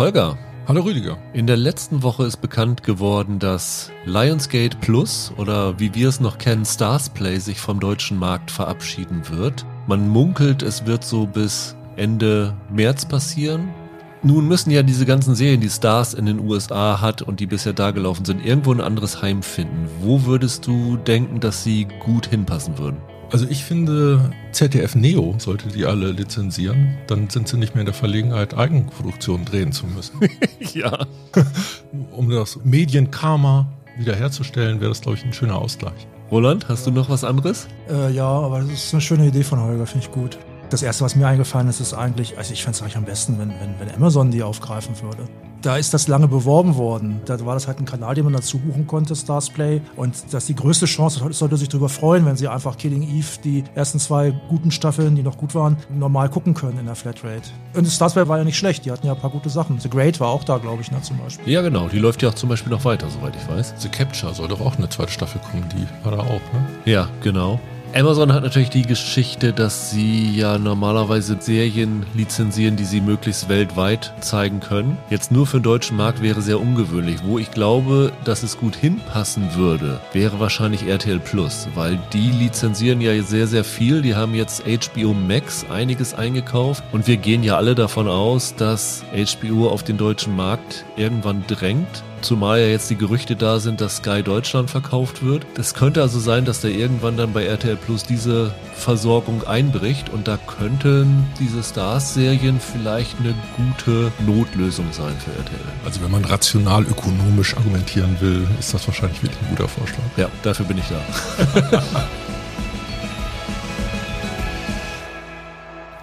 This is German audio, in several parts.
Holger. Hallo Rüdiger. In der letzten Woche ist bekannt geworden, dass Lionsgate Plus oder wie wir es noch kennen, Starsplay sich vom deutschen Markt verabschieden wird. Man munkelt, es wird so bis Ende März passieren. Nun müssen ja diese ganzen Serien, die Stars in den USA hat und die bisher da gelaufen sind, irgendwo ein anderes Heim finden. Wo würdest du denken, dass sie gut hinpassen würden? Also ich finde, ZDF Neo sollte die alle lizenzieren. Dann sind sie nicht mehr in der Verlegenheit, Eigenproduktion drehen zu müssen. ja. um das Medienkarma wiederherzustellen, wäre das, glaube ich, ein schöner Ausgleich. Roland, hast du noch was anderes? Äh, ja, aber das ist eine schöne Idee von Holger, finde ich gut. Das erste, was mir eingefallen ist, ist eigentlich, also ich fände es eigentlich am besten, wenn, wenn, wenn Amazon die aufgreifen würde. Da ist das lange beworben worden. Da war das halt ein Kanal, den man dazu buchen konnte, Starsplay. Und das ist die größte Chance, sollte sich darüber freuen, wenn sie einfach Killing Eve, die ersten zwei guten Staffeln, die noch gut waren, normal gucken können in der Flatrate. Und Starsplay war ja nicht schlecht, die hatten ja ein paar gute Sachen. The Great war auch da, glaube ich, ne, zum Beispiel. Ja, genau, die läuft ja auch zum Beispiel noch weiter, soweit ich weiß. The Capture soll doch auch eine zweite Staffel kommen, die war da auch, ne? Ja, genau. Amazon hat natürlich die Geschichte, dass sie ja normalerweise Serien lizenzieren, die sie möglichst weltweit zeigen können. Jetzt nur für den deutschen Markt wäre sehr ungewöhnlich. Wo ich glaube, dass es gut hinpassen würde, wäre wahrscheinlich RTL Plus, weil die lizenzieren ja sehr, sehr viel. Die haben jetzt HBO Max einiges eingekauft und wir gehen ja alle davon aus, dass HBO auf den deutschen Markt irgendwann drängt Zumal ja jetzt die Gerüchte da sind, dass Sky Deutschland verkauft wird. Das könnte also sein, dass da irgendwann dann bei RTL Plus diese Versorgung einbricht und da könnten diese Stars-Serien vielleicht eine gute Notlösung sein für RTL. Also wenn man rational ökonomisch argumentieren will, ist das wahrscheinlich wirklich ein guter Vorschlag. Ja, dafür bin ich da.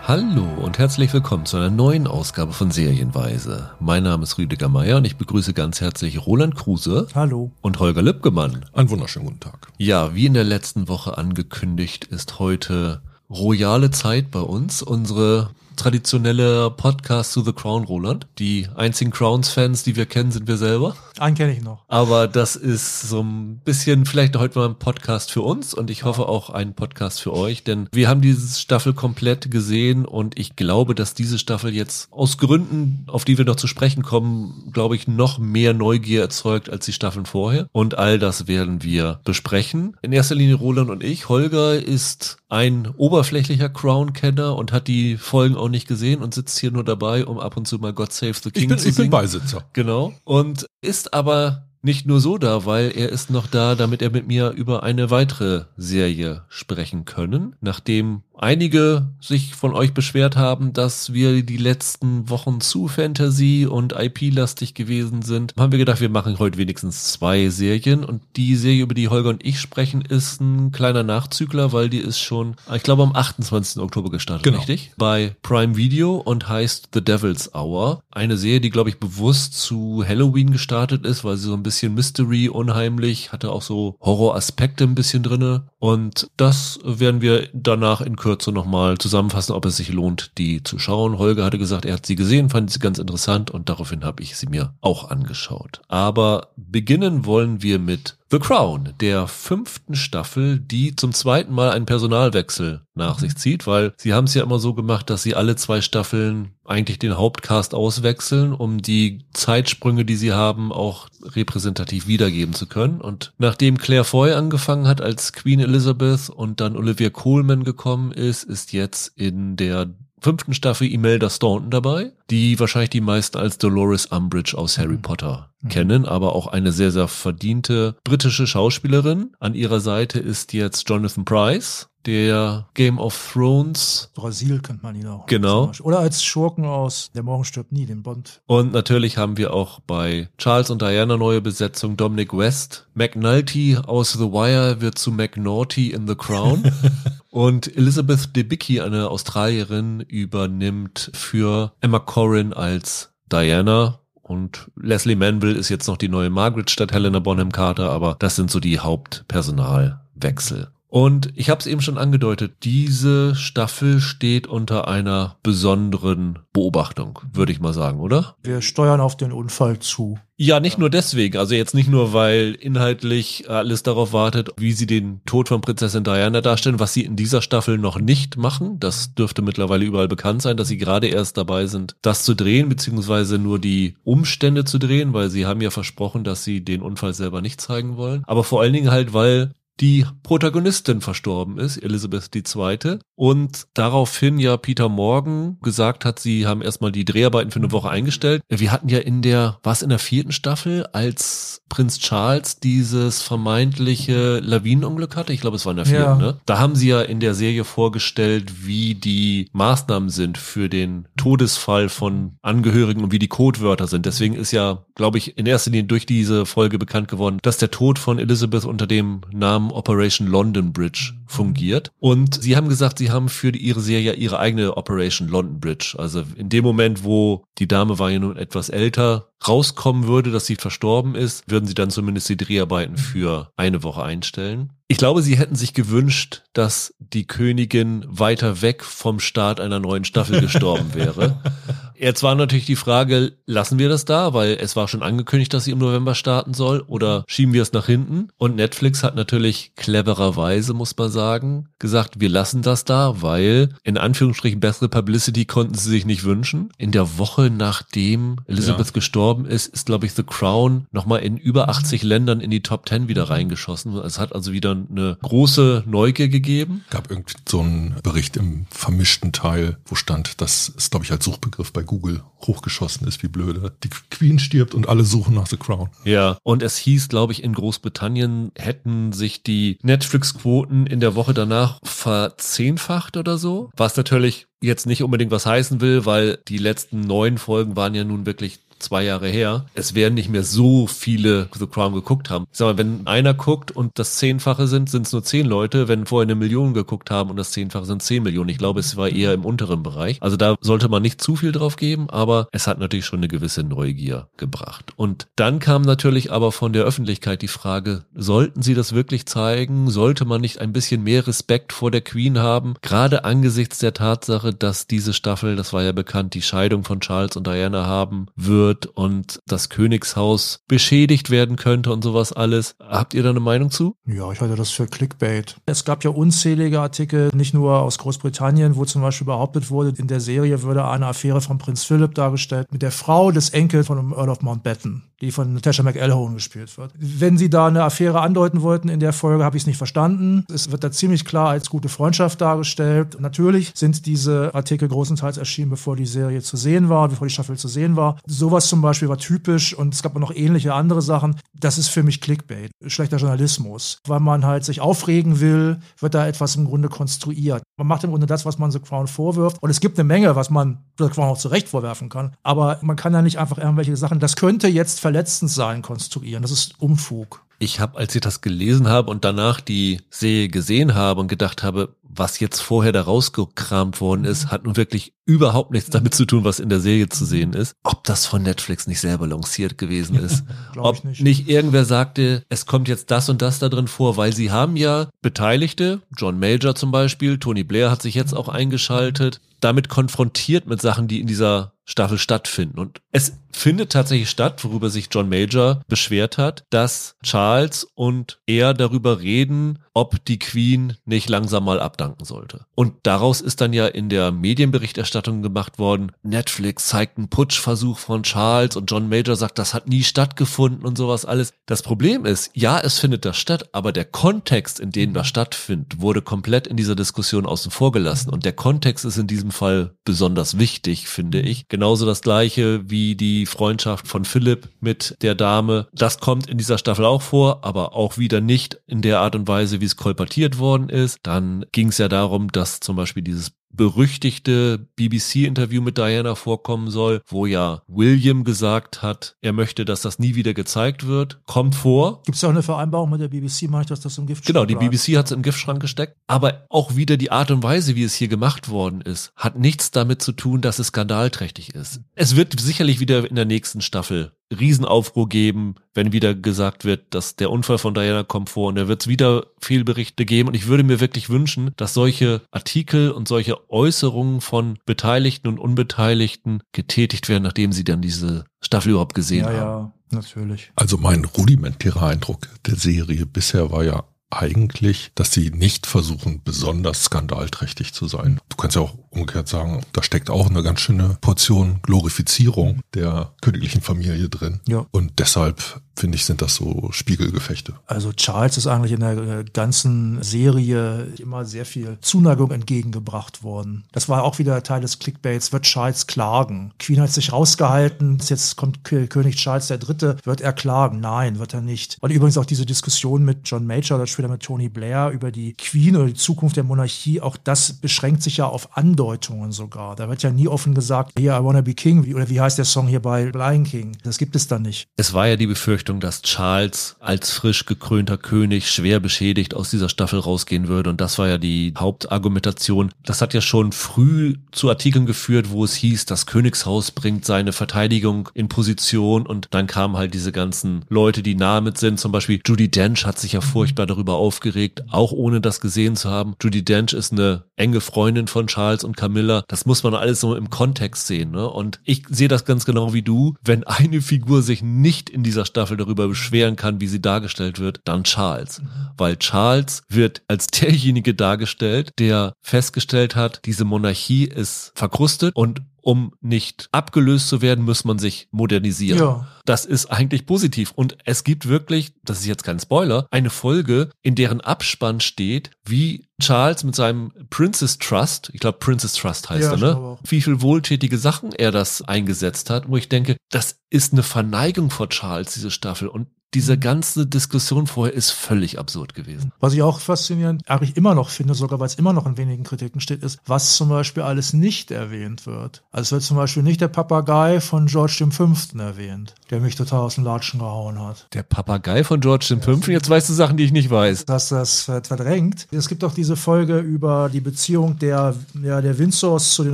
Hallo und herzlich willkommen zu einer neuen Ausgabe von Serienweise. Mein Name ist Rüdiger Meier und ich begrüße ganz herzlich Roland Kruse. Hallo. Und Holger Lippgemann. Einen wunderschönen guten Tag. Ja, wie in der letzten Woche angekündigt, ist heute royale Zeit bei uns. Unsere traditionelle Podcast zu The Crown, Roland. Die einzigen Crowns-Fans, die wir kennen, sind wir selber. Einen kenne ich noch. Aber das ist so ein bisschen vielleicht heute mal ein Podcast für uns und ich hoffe auch ein Podcast für euch, denn wir haben diese Staffel komplett gesehen und ich glaube, dass diese Staffel jetzt aus Gründen, auf die wir noch zu sprechen kommen, glaube ich, noch mehr Neugier erzeugt als die Staffeln vorher. Und all das werden wir besprechen. In erster Linie Roland und ich. Holger ist ein oberflächlicher Crown-Kenner und hat die Folgen auch nicht gesehen und sitzt hier nur dabei, um ab und zu mal God Save the King ich bin, zu ich singen. bin Beisitzer. Genau. Und ist aber nicht nur so da, weil er ist noch da, damit er mit mir über eine weitere Serie sprechen können, nachdem einige sich von euch beschwert haben, dass wir die letzten Wochen zu Fantasy und IP-lastig gewesen sind, haben wir gedacht, wir machen heute wenigstens zwei Serien und die Serie, über die Holger und ich sprechen, ist ein kleiner Nachzügler, weil die ist schon, ich glaube, am 28. Oktober gestartet, Genau. richtig? Bei Prime Video und heißt The Devil's Hour. Eine Serie, die, glaube ich, bewusst zu Halloween gestartet ist, weil sie so ein bisschen Mystery, unheimlich, hatte auch so Horroraspekte ein bisschen drinne und das werden wir danach in Kürze nochmal zusammenfassen, ob es sich lohnt, die zu schauen. Holger hatte gesagt, er hat sie gesehen, fand sie ganz interessant und daraufhin habe ich sie mir auch angeschaut. Aber beginnen wollen wir mit The Crown, der fünften Staffel, die zum zweiten Mal einen Personalwechsel nach sich zieht, weil sie haben es ja immer so gemacht, dass sie alle zwei Staffeln eigentlich den Hauptcast auswechseln, um die Zeitsprünge, die sie haben, auch repräsentativ wiedergeben zu können. Und nachdem Claire Foy angefangen hat als Queen Elizabeth und dann Olivia Coleman gekommen ist, ist jetzt in der fünften Staffel Imelda Staunton dabei, die wahrscheinlich die meisten als Dolores Umbridge aus Harry Potter kennen, aber auch eine sehr, sehr verdiente britische Schauspielerin. An ihrer Seite ist jetzt Jonathan Price, der Game of Thrones Brasil kennt man ihn auch. Genau. Oder als Schurken aus Der Morgen stirbt nie, dem Bond. Und natürlich haben wir auch bei Charles und Diana neue Besetzung Dominic West. McNulty aus The Wire wird zu McNaughty in The Crown. und Elizabeth Debicki, eine Australierin, übernimmt für Emma Corrin als Diana. Und Leslie Manville ist jetzt noch die neue Margaret statt Helena Bonham Carter, aber das sind so die Hauptpersonalwechsel. Und ich habe es eben schon angedeutet, diese Staffel steht unter einer besonderen Beobachtung, würde ich mal sagen, oder? Wir steuern auf den Unfall zu. Ja, nicht nur deswegen. Also jetzt nicht nur, weil inhaltlich alles darauf wartet, wie sie den Tod von Prinzessin Diana darstellen, was sie in dieser Staffel noch nicht machen. Das dürfte mittlerweile überall bekannt sein, dass sie gerade erst dabei sind, das zu drehen, beziehungsweise nur die Umstände zu drehen, weil sie haben ja versprochen, dass sie den Unfall selber nicht zeigen wollen. Aber vor allen Dingen halt, weil die Protagonistin verstorben ist, Elisabeth II. Und daraufhin ja Peter Morgan gesagt hat, sie haben erstmal die Dreharbeiten für eine Woche eingestellt. Wir hatten ja in der, was in der vierten Staffel, als Prinz Charles dieses vermeintliche Lawinenunglück hatte, ich glaube es war in der vierten, ja. ne? Da haben sie ja in der Serie vorgestellt, wie die Maßnahmen sind für den Todesfall von Angehörigen und wie die Codewörter sind. Deswegen ist ja, glaube ich, in erster Linie durch diese Folge bekannt geworden, dass der Tod von Elizabeth unter dem Namen Operation London Bridge fungiert. Und sie haben gesagt, sie haben für ihre Serie ihre eigene Operation London Bridge. Also in dem Moment, wo die Dame war ja nun etwas älter, rauskommen würde, dass sie verstorben ist, würden sie dann zumindest die Dreharbeiten für eine Woche einstellen. Ich glaube, sie hätten sich gewünscht, dass die Königin weiter weg vom Start einer neuen Staffel gestorben wäre. Jetzt war natürlich die Frage, lassen wir das da, weil es war schon angekündigt, dass sie im November starten soll, oder schieben wir es nach hinten? Und Netflix hat natürlich clevererweise, muss man sagen, gesagt, wir lassen das da, weil in Anführungsstrichen bessere Publicity konnten sie sich nicht wünschen. In der Woche nachdem Elizabeth ja. gestorben ist, ist, glaube ich, The Crown nochmal in über 80 Ländern in die Top 10 wieder reingeschossen. Es hat also wieder eine große Neugier gegeben. Gab irgendwie so einen Bericht im vermischten Teil, wo stand, dass es, glaube ich, als Suchbegriff bei Google hochgeschossen ist, wie blöde. Die Queen stirbt und alle suchen nach The Crown. Ja, und es hieß, glaube ich, in Großbritannien hätten sich die Netflix-Quoten in der Woche danach verzehnfacht oder so. Was natürlich jetzt nicht unbedingt was heißen will, weil die letzten neun Folgen waren ja nun wirklich zwei Jahre her, es werden nicht mehr so viele The Crown geguckt haben. Ich sag mal, wenn einer guckt und das Zehnfache sind, sind es nur zehn Leute. Wenn vorher eine Million geguckt haben und das Zehnfache sind zehn Millionen. Ich glaube, es war eher im unteren Bereich. Also da sollte man nicht zu viel drauf geben, aber es hat natürlich schon eine gewisse Neugier gebracht. Und dann kam natürlich aber von der Öffentlichkeit die Frage, sollten sie das wirklich zeigen? Sollte man nicht ein bisschen mehr Respekt vor der Queen haben? Gerade angesichts der Tatsache, dass diese Staffel, das war ja bekannt, die Scheidung von Charles und Diana haben wird wird und das Königshaus beschädigt werden könnte und sowas alles. Habt ihr da eine Meinung zu? Ja, ich halte das für Clickbait. Es gab ja unzählige Artikel, nicht nur aus Großbritannien, wo zum Beispiel behauptet wurde, in der Serie würde eine Affäre von Prinz Philip dargestellt mit der Frau des Enkels von Earl of Mountbatten die von Natasha McElhone gespielt wird. Wenn sie da eine Affäre andeuten wollten in der Folge, habe ich es nicht verstanden. Es wird da ziemlich klar als gute Freundschaft dargestellt. Natürlich sind diese Artikel großenteils erschienen, bevor die Serie zu sehen war, bevor die Staffel zu sehen war. Sowas zum Beispiel war typisch und es gab auch noch ähnliche andere Sachen. Das ist für mich Clickbait, schlechter Journalismus. Weil man halt sich aufregen will, wird da etwas im Grunde konstruiert. Man macht im Grunde das, was man The Crown vorwirft. Und es gibt eine Menge, was man The Crown auch zu Recht vorwerfen kann. Aber man kann ja nicht einfach irgendwelche Sachen, das könnte jetzt verletzend sein, konstruieren. Das ist Unfug. Ich habe, als ich das gelesen habe und danach die Serie gesehen habe und gedacht habe, was jetzt vorher da rausgekramt worden ist, hat nun wirklich überhaupt nichts damit zu tun, was in der Serie zu sehen ist. Ob das von Netflix nicht selber lanciert gewesen ist. Ob nicht. nicht irgendwer sagte, es kommt jetzt das und das da drin vor, weil sie haben ja Beteiligte, John Major zum Beispiel, Tony Blair hat sich jetzt auch eingeschaltet, damit konfrontiert mit Sachen, die in dieser Staffel stattfinden. Und es findet tatsächlich statt, worüber sich John Major beschwert hat, dass Charles und er darüber reden, ob die Queen nicht langsam mal abdanken sollte. Und daraus ist dann ja in der Medienberichterstattung gemacht worden, Netflix zeigt einen Putschversuch von Charles und John Major sagt, das hat nie stattgefunden und sowas alles. Das Problem ist, ja, es findet das statt, aber der Kontext, in dem das stattfindet, wurde komplett in dieser Diskussion außen vor gelassen. Und der Kontext ist in diesem Fall besonders wichtig, finde ich Genauso das gleiche wie die Freundschaft von Philipp mit der Dame. Das kommt in dieser Staffel auch vor, aber auch wieder nicht in der Art und Weise, wie es kolportiert worden ist. Dann ging es ja darum, dass zum Beispiel dieses berüchtigte BBC-Interview mit Diana vorkommen soll, wo ja William gesagt hat, er möchte, dass das nie wieder gezeigt wird. Kommt vor. Gibt es auch eine Vereinbarung mit der BBC, mache ich, dass das im Giftschrank Genau, die bleibt. BBC hat es im Giftschrank gesteckt. Aber auch wieder die Art und Weise, wie es hier gemacht worden ist, hat nichts damit zu tun, dass es skandalträchtig ist. Es wird sicherlich wieder in der nächsten Staffel Riesenaufruhr geben, wenn wieder gesagt wird, dass der Unfall von Diana kommt vor und da wird es wieder Fehlberichte geben. Und ich würde mir wirklich wünschen, dass solche Artikel und solche Äußerungen von Beteiligten und Unbeteiligten getätigt werden, nachdem sie dann diese Staffel überhaupt gesehen ja, haben. Ja, natürlich. Also mein rudimentärer Eindruck der Serie bisher war ja eigentlich, dass sie nicht versuchen, besonders skandalträchtig zu sein. Du kannst ja auch umgekehrt sagen, da steckt auch eine ganz schöne Portion Glorifizierung der königlichen Familie drin. Ja. Und deshalb finde ich, sind das so Spiegelgefechte. Also Charles ist eigentlich in der ganzen Serie immer sehr viel Zuneigung entgegengebracht worden. Das war auch wieder Teil des Clickbaits, wird Charles klagen. Queen hat sich rausgehalten, jetzt kommt König Charles III., wird er klagen? Nein, wird er nicht. Und übrigens auch diese Diskussion mit John Major, das später mit Tony Blair über die Queen oder die Zukunft der Monarchie, auch das beschränkt sich ja auf Andeutungen sogar. Da wird ja nie offen gesagt, hier, I wanna be king, oder wie heißt der Song hier bei Lion King? Das gibt es da nicht. Es war ja die Befürchtung, dass Charles als frisch gekrönter König schwer beschädigt aus dieser Staffel rausgehen würde. Und das war ja die Hauptargumentation. Das hat ja schon früh zu Artikeln geführt, wo es hieß, das Königshaus bringt seine Verteidigung in Position. Und dann kamen halt diese ganzen Leute, die nah mit sind. Zum Beispiel Judy Dench hat sich ja furchtbar darüber aufgeregt, auch ohne das gesehen zu haben. Judy Dench ist eine enge Freundin von Charles und Camilla. Das muss man alles so im Kontext sehen. Ne? Und ich sehe das ganz genau wie du. Wenn eine Figur sich nicht in dieser Staffel darüber beschweren kann, wie sie dargestellt wird, dann Charles. Weil Charles wird als derjenige dargestellt, der festgestellt hat, diese Monarchie ist verkrustet und um nicht abgelöst zu werden, muss man sich modernisieren. Ja. Das ist eigentlich positiv. Und es gibt wirklich, das ist jetzt kein Spoiler, eine Folge, in deren Abspann steht, wie Charles mit seinem Princess Trust, ich glaube Princess Trust heißt Ja, er, ne? Wie viel wohltätige Sachen er das eingesetzt hat, wo ich denke, das ist eine Verneigung vor Charles, diese Staffel. Und diese ganze Diskussion vorher ist völlig absurd gewesen. Was ich auch faszinierend, eigentlich immer noch finde, sogar weil es immer noch in wenigen Kritiken steht, ist, was zum Beispiel alles nicht erwähnt wird. Also es wird zum Beispiel nicht der Papagei von George V. erwähnt, der mich total aus den Latschen gehauen hat. Der Papagei von George V. Jetzt weißt du Sachen, die ich nicht weiß. dass das verdrängt. Es gibt auch diese Folge über die Beziehung der, ja, der Windsors zu den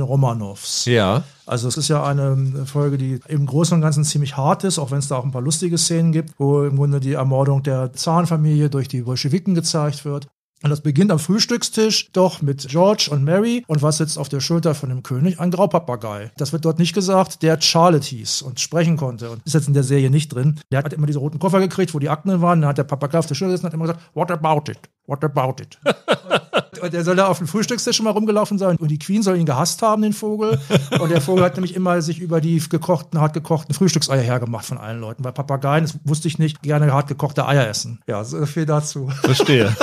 Romanovs. Ja. Also es ist ja eine Folge, die im Großen und Ganzen ziemlich hart ist, auch wenn es da auch ein paar lustige Szenen gibt, wo im Grunde die Ermordung der Zarenfamilie durch die Bolschewiken gezeigt wird. Und das beginnt am Frühstückstisch doch mit George und Mary. Und was sitzt auf der Schulter von dem König? Ein Graupapagei. Das wird dort nicht gesagt, der Charlotte hieß und sprechen konnte. Und ist jetzt in der Serie nicht drin. Der hat immer diese roten Koffer gekriegt, wo die Akten waren. Dann hat der Papagei auf der Schulter gesessen und hat immer gesagt, what about it? What about it? Und der soll da auf dem Frühstückstisch schon mal rumgelaufen sein. Und die Queen soll ihn gehasst haben, den Vogel. Und der Vogel hat nämlich immer sich über die gekochten, hart gekochten Frühstückseier hergemacht von allen Leuten. Weil Papageien, das wusste ich nicht, gerne hart gekochte Eier essen. Ja, so viel dazu. Verstehe.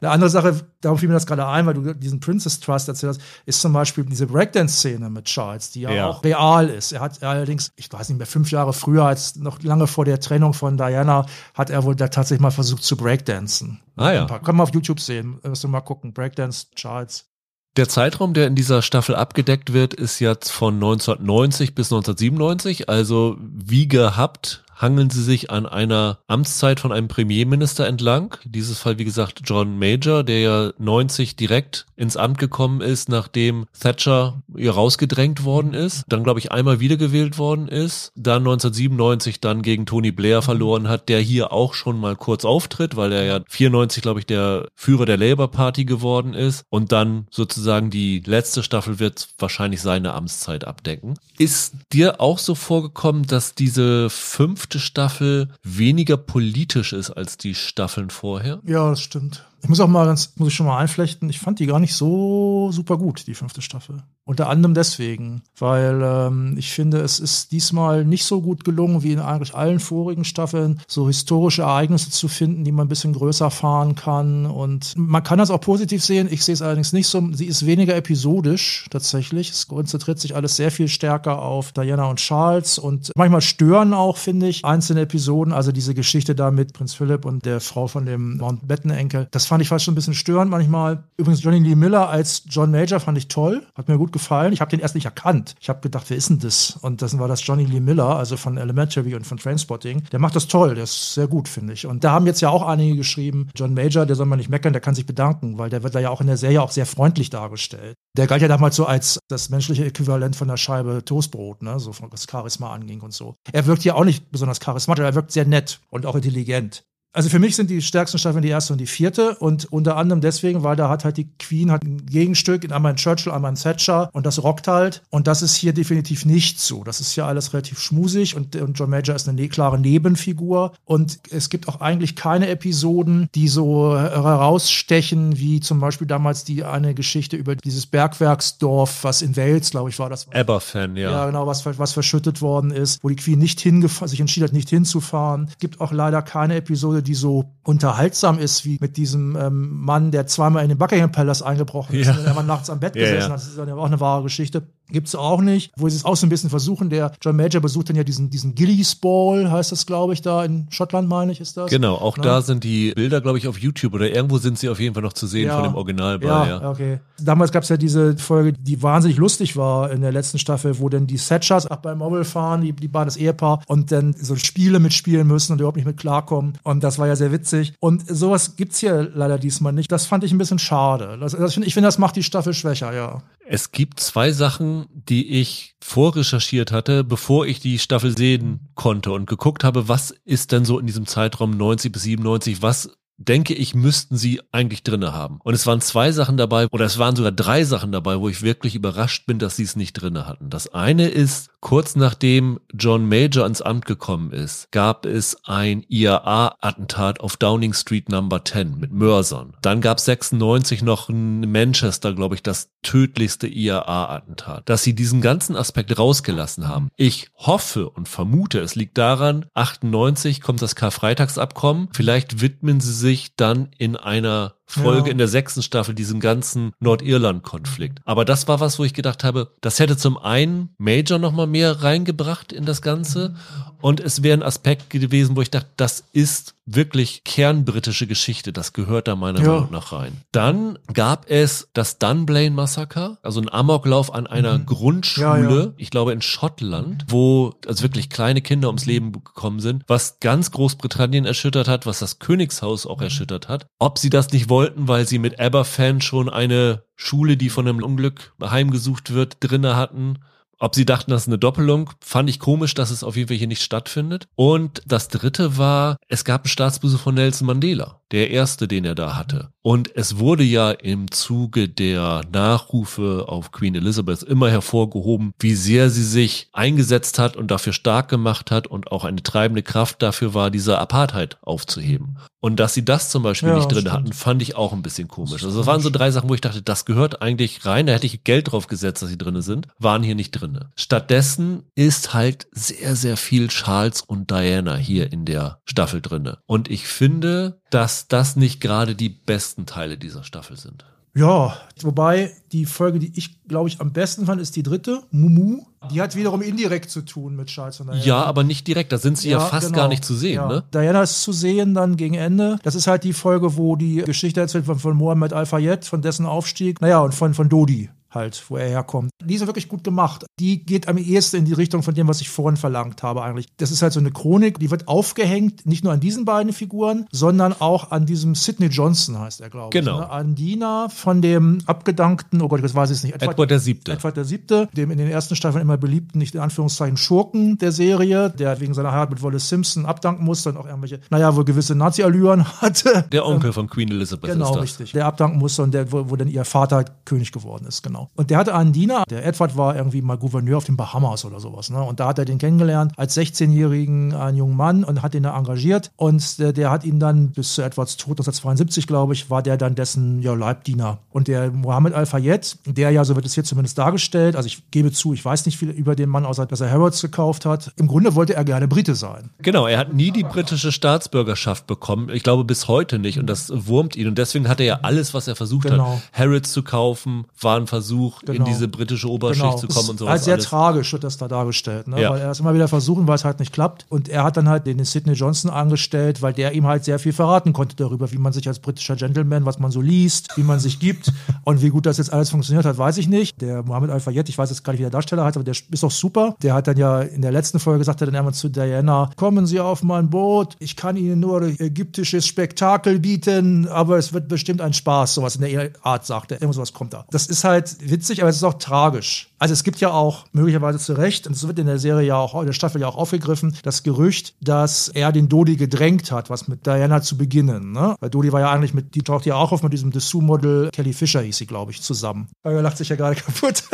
Eine andere Sache, darum fiel mir das gerade ein, weil du diesen Princess Trust erzählt hast, ist zum Beispiel diese Breakdance-Szene mit Charles, die ja, Ja. auch real ist. Er hat allerdings, ich weiß nicht mehr, fünf Jahre früher, als noch lange vor der Trennung von Diana, hat er wohl da tatsächlich mal versucht zu breakdancen. Ah ja. Kann man auf YouTube sehen, du mal gucken. Breakdance, Charles. Der Zeitraum, der in dieser Staffel abgedeckt wird, ist jetzt von 1990 bis 1997. Also wie gehabt hangeln sie sich an einer Amtszeit von einem Premierminister entlang. Dieses Fall, wie gesagt, John Major, der ja 90 direkt ins Amt gekommen ist, nachdem Thatcher ihr rausgedrängt worden ist. Dann, glaube ich, einmal wiedergewählt worden ist. Dann 1997 dann gegen Tony Blair verloren hat, der hier auch schon mal kurz auftritt, weil er ja 94, glaube ich, der Führer der Labour Party geworden ist. Und dann sozusagen die letzte Staffel wird wahrscheinlich seine Amtszeit abdecken. Ist dir auch so vorgekommen, dass diese fünfte Staffel weniger politisch ist als die Staffeln vorher? Ja, das stimmt. Ich muss auch mal ganz, muss ich schon mal einflechten, ich fand die gar nicht so super gut, die fünfte Staffel. Unter anderem deswegen, weil ähm, ich finde, es ist diesmal nicht so gut gelungen wie in eigentlich allen vorigen Staffeln, so historische Ereignisse zu finden, die man ein bisschen größer fahren kann. Und man kann das auch positiv sehen. Ich sehe es allerdings nicht so. Sie ist weniger episodisch tatsächlich. Es konzentriert sich alles sehr viel stärker auf Diana und Charles und manchmal stören auch, finde ich, einzelne Episoden. Also diese Geschichte da mit Prinz Philipp und der Frau von dem Mountbatten-Enkel. Das fand ich fast schon ein bisschen störend manchmal. Übrigens, Johnny Lee Miller als John Major fand ich toll. Hat mir gut gefallen. Ich habe den erst nicht erkannt. Ich habe gedacht, wer ist denn das? Und das war das Johnny Lee Miller, also von Elementary und von Trainspotting. Der macht das toll. Der ist sehr gut, finde ich. Und da haben jetzt ja auch einige geschrieben, John Major, der soll man nicht meckern, der kann sich bedanken, weil der wird da ja auch in der Serie auch sehr freundlich dargestellt. Der galt ja damals so als das menschliche Äquivalent von der Scheibe Toastbrot, ne? so was Charisma anging und so. Er wirkt ja auch nicht besonders charismatisch, er wirkt sehr nett und auch intelligent. Also für mich sind die stärksten Staffeln die erste und die vierte und unter anderem deswegen, weil da hat halt die Queen hat ein Gegenstück, einmal ein Churchill, einmal ein Thatcher und das rockt halt und das ist hier definitiv nicht so. Das ist ja alles relativ schmusig und, und John Major ist eine ne klare Nebenfigur und es gibt auch eigentlich keine Episoden, die so herausstechen, wie zum Beispiel damals die eine Geschichte über dieses Bergwerksdorf, was in Wales, glaube ich, war das. Eberfan, ja. Ja, genau, was, was verschüttet worden ist, wo die Queen nicht hingefahren, sich entschieden hat, nicht hinzufahren. Es gibt auch leider keine Episode, die so unterhaltsam ist, wie mit diesem ähm, Mann, der zweimal in den Buckingham Palace eingebrochen ist ja. und immer nachts am Bett gesessen ja, ja. hat. Das ist dann ja auch eine wahre Geschichte. Gibt's auch nicht. Wo sie es auch so ein bisschen versuchen, der John Major besucht dann ja diesen, diesen Gillies Ball, heißt das, glaube ich, da in Schottland, meine ich, ist das. Genau, auch ja. da sind die Bilder, glaube ich, auf YouTube oder irgendwo sind sie auf jeden Fall noch zu sehen ja. von dem Originalball. Ja, ja, okay. Damals gab's ja diese Folge, die wahnsinnig lustig war in der letzten Staffel, wo dann die Setchers auch beim Mobile fahren, die, die waren das Ehepaar und dann so Spiele mitspielen müssen und überhaupt nicht mit klarkommen. Und das war ja sehr witzig. Und sowas gibt's hier leider diesmal nicht. Das fand ich ein bisschen schade. Das, das, ich finde, das macht die Staffel schwächer, ja. Es gibt zwei Sachen, die ich vorrecherchiert hatte, bevor ich die Staffel sehen konnte und geguckt habe, was ist denn so in diesem Zeitraum 90 bis 97, was denke ich, müssten sie eigentlich drinne haben. Und es waren zwei Sachen dabei, oder es waren sogar drei Sachen dabei, wo ich wirklich überrascht bin, dass sie es nicht drinne hatten. Das eine ist, kurz nachdem John Major ans Amt gekommen ist, gab es ein IAA-Attentat auf Downing Street Number 10 mit Mörsern. Dann gab es 96 noch in Manchester, glaube ich, das tödlichste IAA-Attentat. Dass sie diesen ganzen Aspekt rausgelassen haben. Ich hoffe und vermute, es liegt daran, 98 kommt das Karfreitagsabkommen. Vielleicht widmen sie sich dann in einer Folge ja. in der sechsten Staffel diesem ganzen Nordirland-Konflikt. Aber das war was, wo ich gedacht habe, das hätte zum einen Major noch mal mehr reingebracht in das Ganze und es wäre ein Aspekt gewesen, wo ich dachte, das ist wirklich kernbritische Geschichte. Das gehört da meiner ja. Meinung nach rein. Dann gab es das Dunblane Massaker, also ein Amoklauf an einer mhm. Grundschule, ja, ja. ich glaube in Schottland, wo also wirklich kleine Kinder ums Leben gekommen sind, was ganz Großbritannien erschüttert hat, was das Königshaus auch erschüttert hat. Ob sie das nicht wollten, weil sie mit Aberfan schon eine Schule, die von einem Unglück heimgesucht wird, drinne hatten ob sie dachten, das ist eine Doppelung, fand ich komisch, dass es auf jeden Fall hier nicht stattfindet. Und das dritte war, es gab einen Staatsbesuch von Nelson Mandela, der erste, den er da hatte. Und es wurde ja im Zuge der Nachrufe auf Queen Elizabeth immer hervorgehoben, wie sehr sie sich eingesetzt hat und dafür stark gemacht hat und auch eine treibende Kraft dafür war, diese Apartheid aufzuheben. Und dass sie das zum Beispiel ja, nicht drin stimmt. hatten, fand ich auch ein bisschen komisch. Also es waren so drei Sachen, wo ich dachte, das gehört eigentlich rein. Da hätte ich Geld drauf gesetzt, dass sie drin sind. Waren hier nicht drin. Stattdessen ist halt sehr, sehr viel Charles und Diana hier in der Staffel drinne. Und ich finde, dass das nicht gerade die besten Teile dieser Staffel sind. Ja, wobei die Folge, die ich, glaube ich, am besten fand, ist die dritte, Mumu. Die hat wiederum indirekt zu tun mit Charles und Diana. Ja, aber nicht direkt, da sind sie ja, ja fast genau. gar nicht zu sehen, ja. ne? Diana ist zu sehen dann gegen Ende. Das ist halt die Folge, wo die Geschichte erzählt wird von Mohammed Al-Fayed, von dessen Aufstieg, naja, und von, von Dodi halt, wo er herkommt. Die ist wirklich gut gemacht. Die geht am ehesten in die Richtung von dem, was ich vorhin verlangt habe eigentlich. Das ist halt so eine Chronik, die wird aufgehängt, nicht nur an diesen beiden Figuren, sondern auch an diesem Sidney Johnson heißt er, glaube genau. ich. Ne? An Dina von dem abgedankten, oh Gott, das weiß ich nicht. Edward, Edward der Siebte. Edward der Siebte, dem in den ersten Staffeln immer beliebten, nicht in Anführungszeichen Schurken der Serie, der wegen seiner Heirat mit Wallace Simpson abdanken musste und auch irgendwelche, naja, wohl gewisse Nazi-Allüren hatte. Der Onkel ähm, von Queen Elizabeth genau, ist das. richtig. Der abdanken musste und der, wo, wo dann ihr Vater König geworden ist, genau. Und der hatte einen Diener, der Edward war irgendwie mal Gouverneur auf den Bahamas oder sowas. Ne? Und da hat er den kennengelernt als 16-jährigen einen jungen Mann und hat ihn da engagiert. Und der, der hat ihn dann bis zu Edwards Tod 1972, glaube ich, war der dann dessen ja, Leibdiener. Und der Mohammed Al-Fayed, der ja, so wird es hier zumindest dargestellt, also ich gebe zu, ich weiß nicht viel über den Mann, außer dass er Harrods gekauft hat. Im Grunde wollte er gerne Brite sein. Genau, er hat nie die britische Staatsbürgerschaft bekommen. Ich glaube bis heute nicht. Und das wurmt ihn. Und deswegen hat er ja alles, was er versucht genau. hat, Harrods zu kaufen, war ein Versuch Versuch, in Genau. diese britische Oberschicht Genau. zu kommen und Ist sowas. Halt sehr alles. tragisch wird das da dargestellt, ne? Ja. weil er es immer wieder versuchen, weil es halt nicht klappt. Und er hat dann halt den Sidney Johnson angestellt, weil der ihm halt sehr viel verraten konnte darüber, wie man sich als britischer Gentleman, was man so liest, wie man sich gibt und wie gut das jetzt alles funktioniert hat, weiß ich nicht. Der Mohammed Al-Fayed, ich weiß jetzt gar nicht, wie der Darsteller heißt, aber der ist auch super. Der hat dann ja in der letzten Folge gesagt, er dann einmal zu Diana, kommen Sie auf mein Boot, ich kann Ihnen nur ägyptisches Spektakel bieten, aber es wird bestimmt ein Spaß, sowas in der Art sagt er. Irgendwas kommt da. Das ist halt witzig, aber es ist auch tragisch. Also es gibt ja auch möglicherweise zu Recht, und es wird in der Serie ja auch, in der Staffel ja auch aufgegriffen, das Gerücht, dass er den Dodi gedrängt hat, was mit Diana zu beginnen. Ne? Weil Dodi war ja eigentlich mit, die taucht ja auch auf mit diesem Dessous-Model, Kelly Fisher hieß sie, glaube ich, zusammen. Er lacht sich ja gerade kaputt.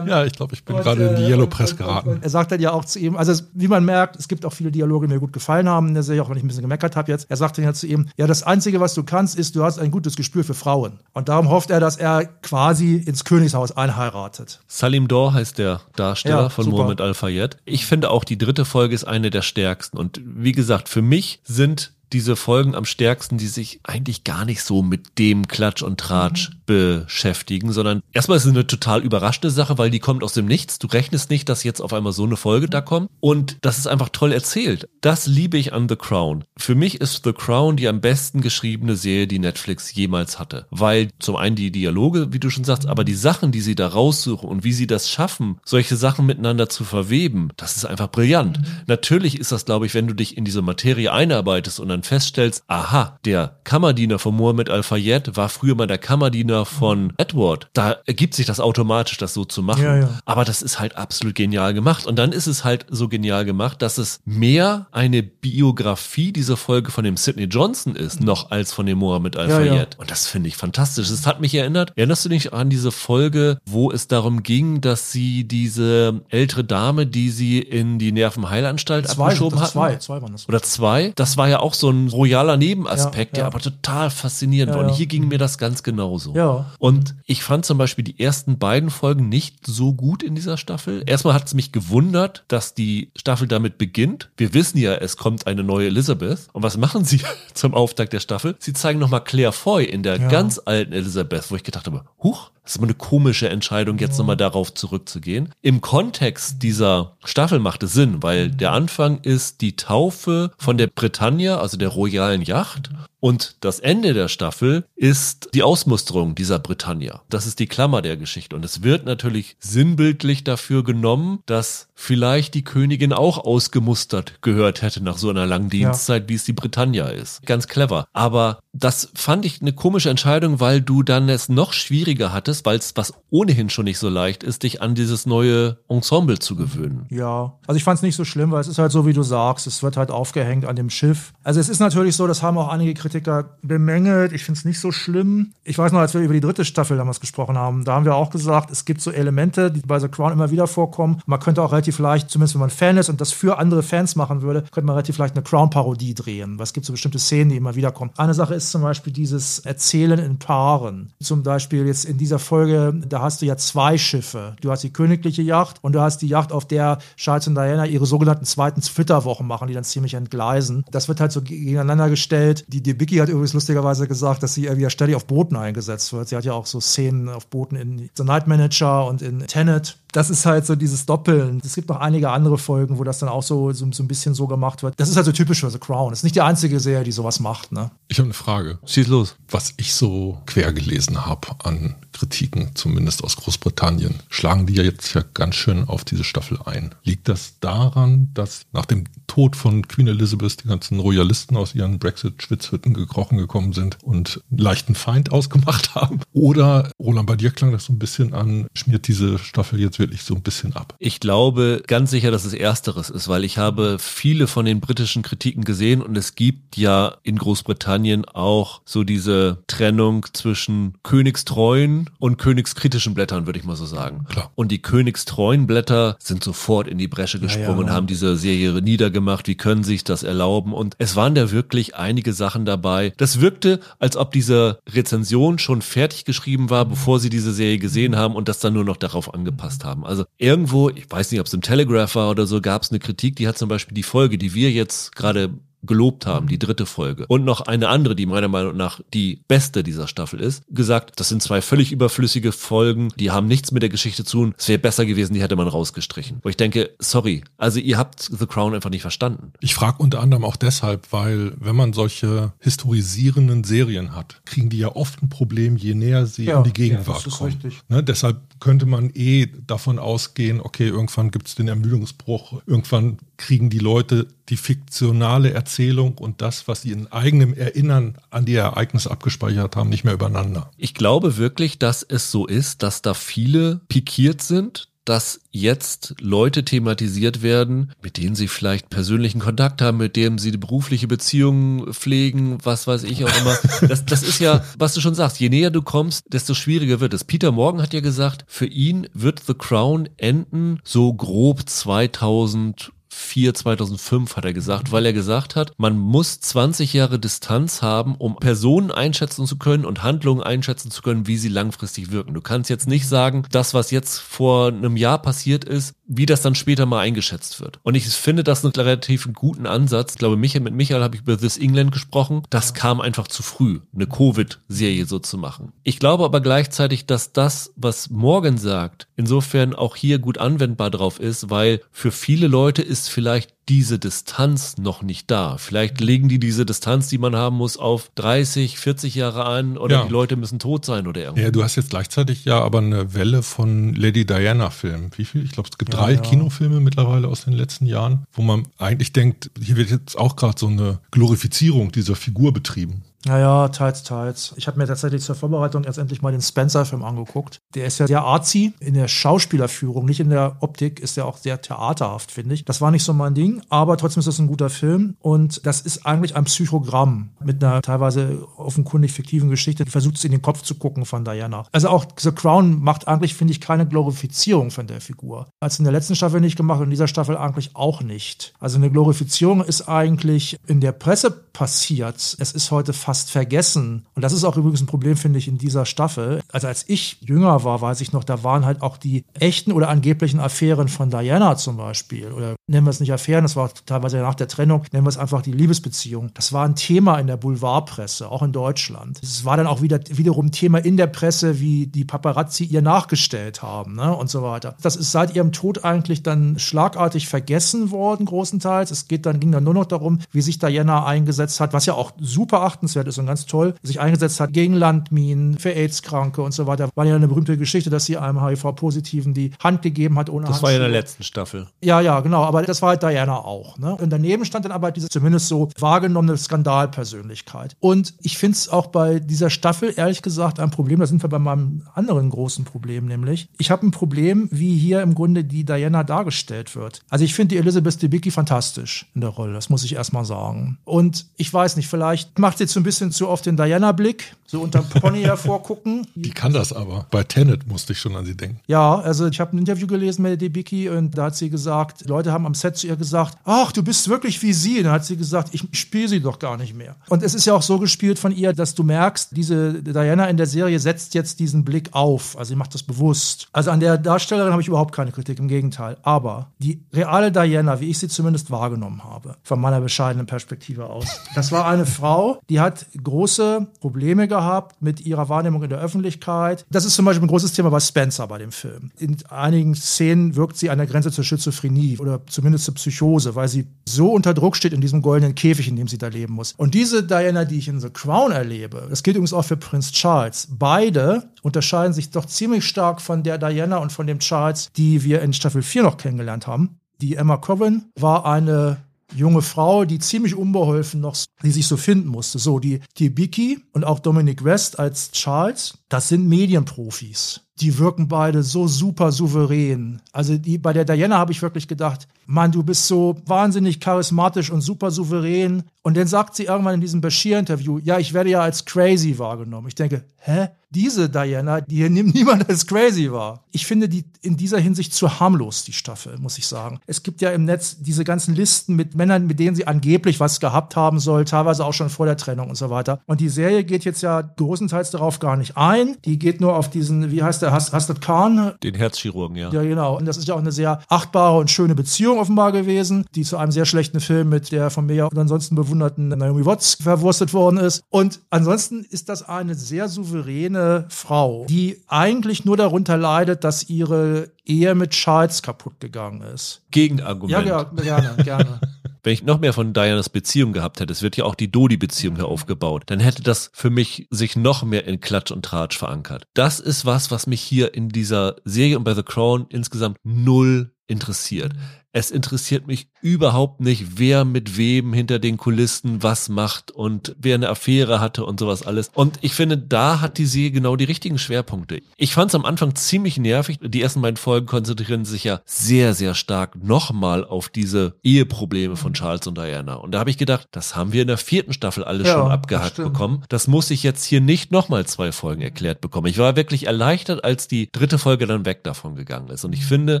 Ja, ich glaube, ich bin Und, gerade in die äh, Yellow und- Press und- geraten. Und er sagt dann ja auch zu ihm, also es, wie man merkt, es gibt auch viele Dialoge, die mir gut gefallen haben in der Serie, auch wenn ich ein bisschen gemeckert habe jetzt. Er sagt dann ja zu ihm, ja, das Einzige, was du kannst, ist, du hast ein gutes Gespür für Frauen. Und darum hofft er, dass er quasi ins Königshaus einheiratet. Salim Dor heißt der Darsteller Ja, von super. Mohammed Al-Fayed. Ich finde auch die dritte Folge ist eine der stärksten. Und wie gesagt, für mich sind diese Folgen am stärksten, die sich eigentlich gar nicht so mit dem Klatsch und Tratsch beschäftigen, sondern erstmal ist es eine total überraschende Sache, weil die kommt aus dem Nichts. Du rechnest nicht, dass jetzt auf einmal so eine Folge da kommt. Und das ist einfach toll erzählt. Das liebe ich an The Crown. Für mich ist The Crown die am besten geschriebene Serie, die Netflix jemals hatte. Weil zum einen die Dialoge, wie du schon sagst, aber die Sachen, die sie da raussuchen und wie sie das schaffen, solche Sachen miteinander zu verweben, das ist einfach brillant. Natürlich ist das, glaube ich, wenn du dich in diese Materie einarbeitest und dann feststellst, aha, der Kammerdiener von Mohammed Al-Fayed war früher mal der Kammerdiener von Edward. Da ergibt sich das automatisch, das so zu machen. Ja, ja. Aber das ist halt absolut genial gemacht. Und dann ist es halt so genial gemacht, dass es mehr eine Biografie dieser Folge von dem Sidney Johnson ist, noch als von dem Mohammed Al-Fayed. Ja. Und das finde ich fantastisch. Es hat mich erinnert, erinnerst du dich an diese Folge, wo es darum ging, dass sie diese ältere Dame, die sie in die Nervenheilanstalt Zwei, abgeschoben hat? zwei, zwei waren das. Oder zwei. Das war ja auch so ein royaler Nebenaspekt, Ja, ja. der aber total faszinierend war. Und hier ging mir das ganz genauso. Ja. Und ich fand zum Beispiel die ersten beiden Folgen nicht so gut in dieser Staffel. Erstmal hat es mich gewundert, dass die Staffel damit beginnt. Wir wissen ja, es kommt eine neue Elizabeth. Und was machen sie zum Auftakt der Staffel? Sie zeigen nochmal Claire Foy in der ganz alten Elizabeth, wo ich gedacht habe, huch, das ist aber eine komische Entscheidung, jetzt nochmal darauf zurückzugehen. Im Kontext dieser Staffel macht es Sinn, weil der Anfang ist die Taufe von der Britannia, also der royalen Yacht. Und das Ende der Staffel ist die Ausmusterung dieser Britannia. Das ist die Klammer der Geschichte. Und es wird natürlich sinnbildlich dafür genommen, dass vielleicht die Königin auch ausgemustert gehört hätte nach so einer langen Dienstzeit, wie es die Britannia ist. Ganz clever. Aber das fand ich eine komische Entscheidung, weil du dann es noch schwieriger hattest, weil es was ohnehin schon nicht so leicht ist, dich an dieses neue Ensemble zu gewöhnen. Ja, also ich fand es nicht so schlimm, weil es ist halt so, wie du sagst, es wird halt aufgehängt an dem Schiff. Also es ist natürlich so, das haben auch einige Kritiker bemängelt. Ich finde es nicht so schlimm. Ich weiß noch, als wir über die dritte Staffel damals gesprochen haben, da haben wir auch gesagt, es gibt so Elemente, die bei The Crown immer wieder vorkommen. Man könnte auch relativ leicht, zumindest wenn man Fan ist und das für andere Fans machen würde, könnte man relativ leicht eine Crown-Parodie drehen. Weil es gibt so bestimmte Szenen, die immer wieder kommen. Eine Sache ist zum Beispiel dieses Erzählen in Paaren. Zum Beispiel jetzt in dieser Folge, da hast du ja zwei Schiffe. Du hast die königliche Yacht und du hast die Yacht, auf der Charles und Diana ihre sogenannten zweiten Flitterwochen machen, die dann ziemlich entgleisen. Das wird halt so gegeneinander gestellt. Die Debicki hat übrigens lustigerweise gesagt, dass sie irgendwie ja ständig auf Booten eingesetzt wird. Sie hat ja auch so Szenen auf Booten in The Night Manager und in Tenet. Das ist halt so dieses Doppeln. Es gibt noch einige andere Folgen, wo das dann auch so, so, so ein bisschen so gemacht wird. Das ist halt so typisch für The Crown. Das ist nicht die einzige Serie, die sowas macht, ne? Ich habe eine Frage. Schieß los. Was ich so quer gelesen habe an Kritiken, zumindest aus Großbritannien, schlagen die ja jetzt ja ganz schön auf diese Staffel ein. Liegt das daran, dass nach dem Tod von Queen Elizabeth die ganzen Royalisten aus ihren Brexit-Schwitzhütten gekrochen gekommen sind und einen leichten Feind ausgemacht haben? Oder, Roland, bei dir klang das so ein bisschen an, schmiert diese Staffel jetzt wirklich so ein bisschen ab? Ich glaube ganz sicher, dass es ersteres ist, weil ich habe viele von den britischen Kritiken gesehen und es gibt ja in Großbritannien auch so diese Trennung zwischen königstreuen und königskritischen Blättern, würde ich mal so sagen. Klar. Und die königstreuen Blätter sind sofort in die Bresche gesprungen und ja. haben diese Serie niedergemacht. Wie können sich das erlauben? Und es waren da wirklich einige Sachen dabei. Das wirkte, als ob diese Rezension schon fertig geschrieben war, bevor sie diese Serie gesehen haben und das dann nur noch darauf angepasst haben. Also irgendwo, ich weiß nicht, ob es im Telegraph war oder so, gab es eine Kritik, die hat zum Beispiel die Folge, die wir jetzt gerade gelobt haben, die dritte Folge, und noch eine andere, die meiner Meinung nach die beste dieser Staffel ist, gesagt, das sind zwei völlig überflüssige Folgen, die haben nichts mit der Geschichte zu tun. Es wäre besser gewesen, die hätte man rausgestrichen. Wo ich denke, sorry, also ihr habt The Crown einfach nicht verstanden. Ich frage unter anderem auch deshalb, weil wenn man solche historisierenden Serien hat, kriegen die ja oft ein Problem, je näher sie Ja, in die ja, Gegenwart das ist kommen. richtig. Ne, deshalb könnte man eh davon ausgehen, okay, irgendwann gibt es den Ermüdungsbruch, irgendwann kriegen die Leute die fiktionale Erzählung und das, was sie in eigenem Erinnern an die Ereignisse abgespeichert haben, nicht mehr übereinander. Ich glaube wirklich, dass es so ist, dass da viele pikiert sind, dass jetzt Leute thematisiert werden, mit denen sie vielleicht persönlichen Kontakt haben, mit denen sie berufliche Beziehungen pflegen, was weiß ich auch immer. Das, das ist ja, was du schon sagst, je näher du kommst, desto schwieriger wird es. Peter Morgan hat ja gesagt, für ihn wird The Crown enden so grob 2000 2004, 2005 hat er gesagt, weil er gesagt hat, man muss 20 Jahre Distanz haben, um Personen einschätzen zu können und Handlungen einschätzen zu können, wie sie langfristig wirken. Du kannst jetzt nicht sagen, das, was jetzt vor einem Jahr passiert ist, wie das dann später mal eingeschätzt wird. Und ich finde das einen relativ guten Ansatz. Ich glaube, Michael, mit Michael habe ich über This England gesprochen. Das kam einfach zu früh, eine Covid-Serie so zu machen. Ich glaube aber gleichzeitig, dass das, was Morgan sagt, insofern auch hier gut anwendbar drauf ist, weil für viele Leute ist vielleicht diese Distanz noch nicht da. Vielleicht legen die diese Distanz, die man haben muss, auf 30, 40 Jahre an oder Ja. die Leute müssen tot sein oder irgendwas. Ja, du hast jetzt gleichzeitig ja aber eine Welle von Lady Diana-Filmen. Wie viel? Ich glaube, es gibt drei ja. Kinofilme mittlerweile aus den letzten Jahren, wo man eigentlich denkt, hier wird jetzt auch gerade so eine Glorifizierung dieser Figur betrieben. Naja, teils, teils. Ich habe mir tatsächlich zur Vorbereitung erst endlich mal den Spencer-Film angeguckt. Der ist ja sehr arzi in der Schauspielerführung, nicht in der Optik, ist ja auch sehr theaterhaft, finde ich. Das war nicht so mein Ding, aber trotzdem ist das ein guter Film und das ist eigentlich ein Psychogramm mit einer teilweise offenkundig fiktiven Geschichte, die versucht es in den Kopf zu gucken von Diana. Also auch The Crown macht eigentlich, finde ich, keine Glorifizierung von der Figur. Als in der letzten Staffel nicht gemacht und in dieser Staffel eigentlich auch nicht. Also eine Glorifizierung ist eigentlich in der Presse passiert. Es ist heute fast vergessen. Und das ist auch übrigens ein Problem, finde ich, in dieser Staffel. Also als ich jünger war, weiß ich noch, da waren halt auch die echten oder angeblichen Affären von Diana zum Beispiel. Oder nennen wir es nicht Affären, das war teilweise nach der Trennung, nennen wir es einfach die Liebesbeziehung. Das war ein Thema in der Boulevardpresse, auch in Deutschland. Es war dann auch wieder wiederum Thema in der Presse, wie die Paparazzi ihr nachgestellt haben ne? und so weiter. Das ist seit ihrem Tod eigentlich dann schlagartig vergessen worden, großenteils. Es geht dann, ging dann nur noch darum, wie sich Diana eingesetzt hat, was ja auch super achtenswert ist und ganz toll, sich eingesetzt hat gegen Landminen, für AIDS-Kranke und so weiter. War ja eine berühmte Geschichte, dass sie einem HIV-Positiven die Hand gegeben hat ohne Das war ja in der Handschuhe. letzten Staffel. Ja, ja, genau. Aber das war halt Diana auch. Ne? Und daneben stand dann aber diese zumindest so wahrgenommene Skandalpersönlichkeit. Und ich finde es auch bei dieser Staffel, ehrlich gesagt, ein Problem. Da sind wir bei meinem anderen großen Problem, nämlich ich habe ein Problem, wie hier im Grunde die Diana dargestellt wird. Also ich finde die Elizabeth Debicki fantastisch in der Rolle. Das muss ich erstmal sagen. Und ich weiß nicht, vielleicht macht sie jetzt so ein bisschen zu oft den Diana-Blick, so unterm Pony hervorgucken. Die kann das aber. Bei Tenet musste ich schon an sie denken. Ja, also ich habe ein Interview gelesen mit Debicki und da hat sie gesagt, Leute haben am Set zu ihr gesagt, ach, du bist wirklich wie sie. Und dann hat sie gesagt, ich spiele sie doch gar nicht mehr. Und es ist ja auch so gespielt von ihr, dass du merkst, diese Diana in der Serie setzt jetzt diesen Blick auf. Also sie macht das bewusst. Also an der Darstellerin habe ich überhaupt keine Kritik, im Gegenteil. Aber die reale Diana, wie ich sie zumindest wahrgenommen habe, von meiner bescheidenen Perspektive aus, das war eine Frau, die hat große Probleme gehabt mit ihrer Wahrnehmung in der Öffentlichkeit. Das ist zum Beispiel ein großes Thema bei Spencer bei dem Film. In einigen Szenen wirkt sie an der Grenze zur Schizophrenie oder zumindest zur Psychose, weil sie so unter Druck steht in diesem goldenen Käfig, in dem sie da leben muss. Und diese Diana, die ich in The Crown erlebe, das gilt übrigens auch für Prinz Charles, beide unterscheiden sich doch ziemlich stark von der Diana und von dem Charles, die wir in Staffel 4 noch kennengelernt haben. Die Emma Coven war eine junge Frau, die ziemlich unbeholfen noch, die sich so finden musste. So, die, die Vicky und auch Dominic West als Charles, das sind Medienprofis. Die wirken beide so super souverän. Also die, bei der Diana habe ich wirklich gedacht, Mann, du bist so wahnsinnig charismatisch und super souverän. Und dann sagt sie irgendwann in diesem Bashir-Interview, ja, ich werde ja als crazy wahrgenommen. Ich denke, hä? Diese Diana, die hier nimmt niemand als crazy wahr. Ich finde die in dieser Hinsicht zu harmlos, die Staffel, muss ich sagen. Es gibt ja im Netz diese ganzen Listen mit Männern, mit denen sie angeblich was gehabt haben soll, teilweise auch schon vor der Trennung und so weiter. Und die Serie geht jetzt ja großenteils darauf gar nicht ein. Die geht nur auf diesen, wie heißt der der Hastert Khan. Den Herzchirurgen, ja. Ja, genau. Und das ist ja auch eine sehr achtbare und schöne Beziehung offenbar gewesen, die zu einem sehr schlechten Film mit der von mir und ansonsten bewunderten Naomi Watts verwurstet worden ist. Und ansonsten ist das eine sehr souveräne Frau, die eigentlich nur darunter leidet, dass ihre Ehe mit Charles kaputt gegangen ist. Gegenargument. Ja, ja gerne, gerne. wenn ich noch mehr von Dianas Beziehung gehabt hätte, es wird ja auch die Dodi-Beziehung hier aufgebaut, dann hätte das für mich sich noch mehr in Klatsch und Tratsch verankert. Das ist was, was mich hier in dieser Serie und bei The Crown insgesamt null interessiert. Es interessiert mich überhaupt nicht, wer mit wem hinter den Kulissen was macht und wer eine Affäre hatte und sowas alles. Und ich finde, da hat die Serie genau die richtigen Schwerpunkte. Ich fand es am Anfang ziemlich nervig. Die ersten beiden Folgen konzentrieren sich ja sehr, sehr stark nochmal auf diese Eheprobleme von Charles und Diana. Und da habe ich gedacht, das haben wir in der vierten Staffel alles ja, schon abgehakt das bekommen. Das muss ich jetzt hier nicht nochmal zwei Folgen erklärt bekommen. Ich war wirklich erleichtert, als die dritte Folge dann weg davon gegangen ist. Und ich finde,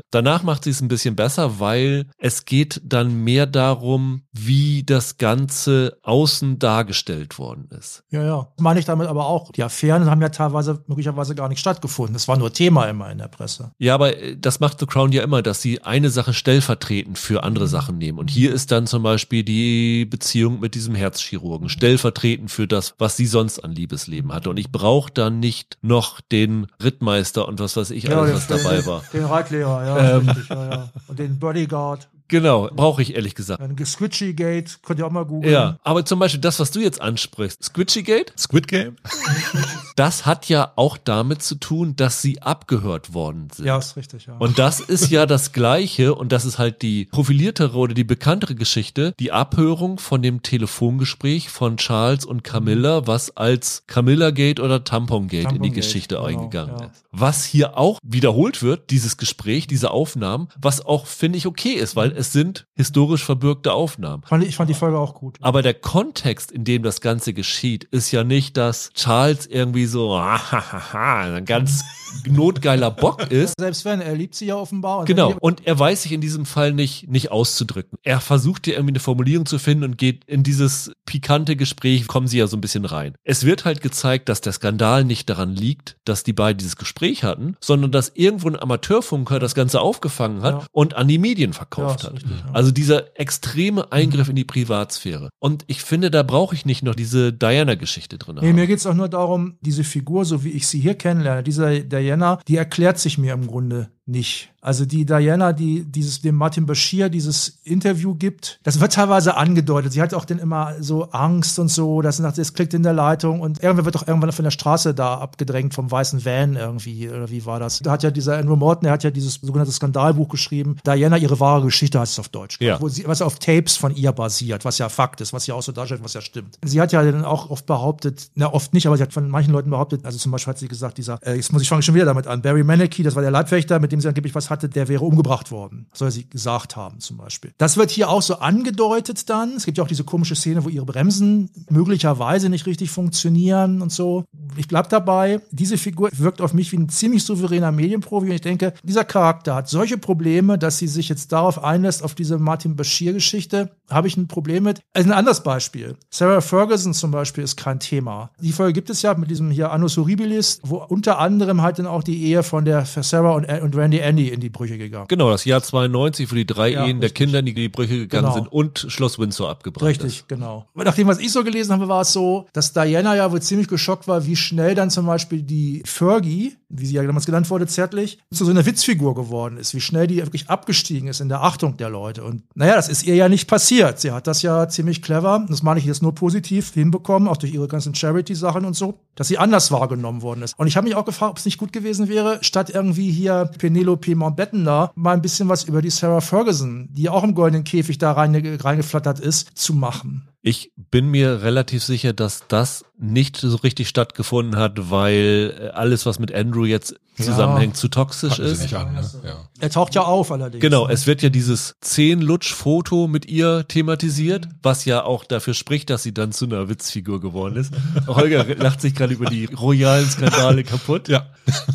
danach macht sie es ein bisschen besser, weil es geht dann mehr darum, wie das Ganze außen dargestellt worden ist. Ja, ja. Das meine ich damit aber auch. Die Affären haben ja teilweise möglicherweise gar nicht stattgefunden. Es war nur Thema immer in der Presse. Ja, aber äh, das macht The Crown ja immer, dass sie eine Sache stellvertretend für andere Sachen nehmen. Und hier ist dann zum Beispiel die Beziehung mit diesem Herzchirurgen stellvertretend für das, was sie sonst an Liebesleben hatte. Und ich brauche dann nicht noch den Rittmeister und was weiß ich ja, alles, was dabei war. Den Reitlehrer, ja, ähm, richtig, ja, ja. Und den Bodyguard. Genau, brauche ich ehrlich gesagt. Ein Squitchy Gate, könnt ihr auch mal googeln. Ja, aber zum Beispiel das, was du jetzt ansprichst, Squitchy Gate? Squid Game? das hat ja auch damit zu tun, dass sie abgehört worden sind. Ja, ist richtig, ja. Und das ist ja das Gleiche und das ist halt die profiliertere oder die bekanntere Geschichte, die Abhörung von dem Telefongespräch von Charles und Camilla, was als Camilla Gate oder Tampon Gate Tampon in die Geschichte genau, eingegangen ja. ist. Was hier auch wiederholt wird, dieses Gespräch, diese Aufnahmen, was auch, finde ich, okay ist, weil es sind historisch verbürgte Aufnahmen. Ich fand die Folge auch gut. Aber der Kontext, in dem das Ganze geschieht, ist ja nicht, dass Charles irgendwie so ein ganz notgeiler Bock ist. Selbst wenn, er liebt sie ja offenbar. Und genau, und er weiß sich in diesem Fall nicht, nicht auszudrücken. Er versucht ja irgendwie eine Formulierung zu finden und geht in dieses pikante Gespräch, kommen sie ja so ein bisschen rein. Es wird halt gezeigt, dass der Skandal nicht daran liegt, dass die beiden dieses Gespräch hatten, sondern dass irgendwo ein Amateurfunker das Ganze aufgefangen hat ja. und an die Medien verkauft ja, hat. Richtig, ja. Also dieser extreme Eingriff in die Privatsphäre. Und ich finde, da brauche ich nicht noch diese Diana-Geschichte drin. Nee, mir geht es auch nur darum, diese Figur, so wie ich sie hier kennenlerne, dieser Diana, die erklärt sich mir im Grunde nicht. Also die Diana, die dieses dem Martin Bashir dieses Interview gibt, das wird teilweise angedeutet. Sie hat auch dann immer so Angst und so, dass nach es klickt in der Leitung und irgendwer wird doch irgendwann von der Straße da abgedrängt vom weißen Van irgendwie oder wie war das? Da hat ja dieser Andrew Morton, der hat ja dieses sogenannte Skandalbuch geschrieben. Diana ihre wahre Geschichte heißt es auf Deutsch, ja. wo sie was auf Tapes von ihr basiert, was ja Fakt ist, was ja auch so darstellt, was ja stimmt. Sie hat ja dann auch oft behauptet, na oft nicht, aber sie hat von manchen Leuten behauptet, also zum Beispiel hat sie gesagt, dieser, äh, jetzt muss ich fange schon wieder damit an, Barry Maneki, das war der Leibwächter, mit dem sie angeblich was hatte, der wäre umgebracht worden. Soll sie gesagt haben, zum Beispiel. Das wird hier auch so angedeutet dann. Es gibt ja auch diese komische Szene, wo ihre Bremsen möglicherweise nicht richtig funktionieren und so. Ich bleib dabei. Diese Figur wirkt auf mich wie ein ziemlich souveräner Medienprofi und ich denke, dieser Charakter hat solche Probleme, dass sie sich jetzt darauf einlässt, auf diese Martin Bashir-Geschichte. Habe ich ein Problem mit. Also ein anderes Beispiel. Sarah Ferguson zum Beispiel ist kein Thema. Die Folge gibt es ja mit diesem hier Annus Horribilis, wo unter anderem halt dann auch die Ehe von der Sarah und, und Randy Andy in die Brüche gegangen. Genau, das Jahr 92, wo die drei ja, Ehen richtig. der Kinder in die Brüche gegangen genau. sind und Schloss Windsor abgebrannt Richtig, ist. genau. Nach dem, was ich so gelesen habe, war es so, dass Diana ja wohl ziemlich geschockt war, wie schnell dann zum Beispiel die Fergie, wie sie ja damals genannt wurde, zärtlich, zu so einer Witzfigur geworden ist, wie schnell die wirklich abgestiegen ist in der Achtung der Leute. Und naja, das ist ihr ja nicht passiert. Sie hat das ja ziemlich clever, das meine ich jetzt nur positiv, hinbekommen, auch durch ihre ganzen Charity-Sachen und so, dass sie anders wahrgenommen worden ist. Und ich habe mich auch gefragt, ob es nicht gut gewesen wäre, statt irgendwie hier Penelope Mountbatten da mal ein bisschen was über die Sarah Ferguson, die auch im goldenen Käfig da reingeflattert ist, zu machen. Ich bin mir relativ sicher, dass das nicht so richtig stattgefunden hat, weil äh, alles, was mit Andrew jetzt zusammenhängt, ja. zu toxisch ist. An, ne? ja. Er taucht ja auf allerdings. Genau, es wird ja dieses Zehn-Lutsch-Foto mit ihr thematisiert, was ja auch dafür spricht, dass sie dann zu einer Witzfigur geworden ist. Holger lacht sich gerade über die royalen Skandale kaputt. Ja.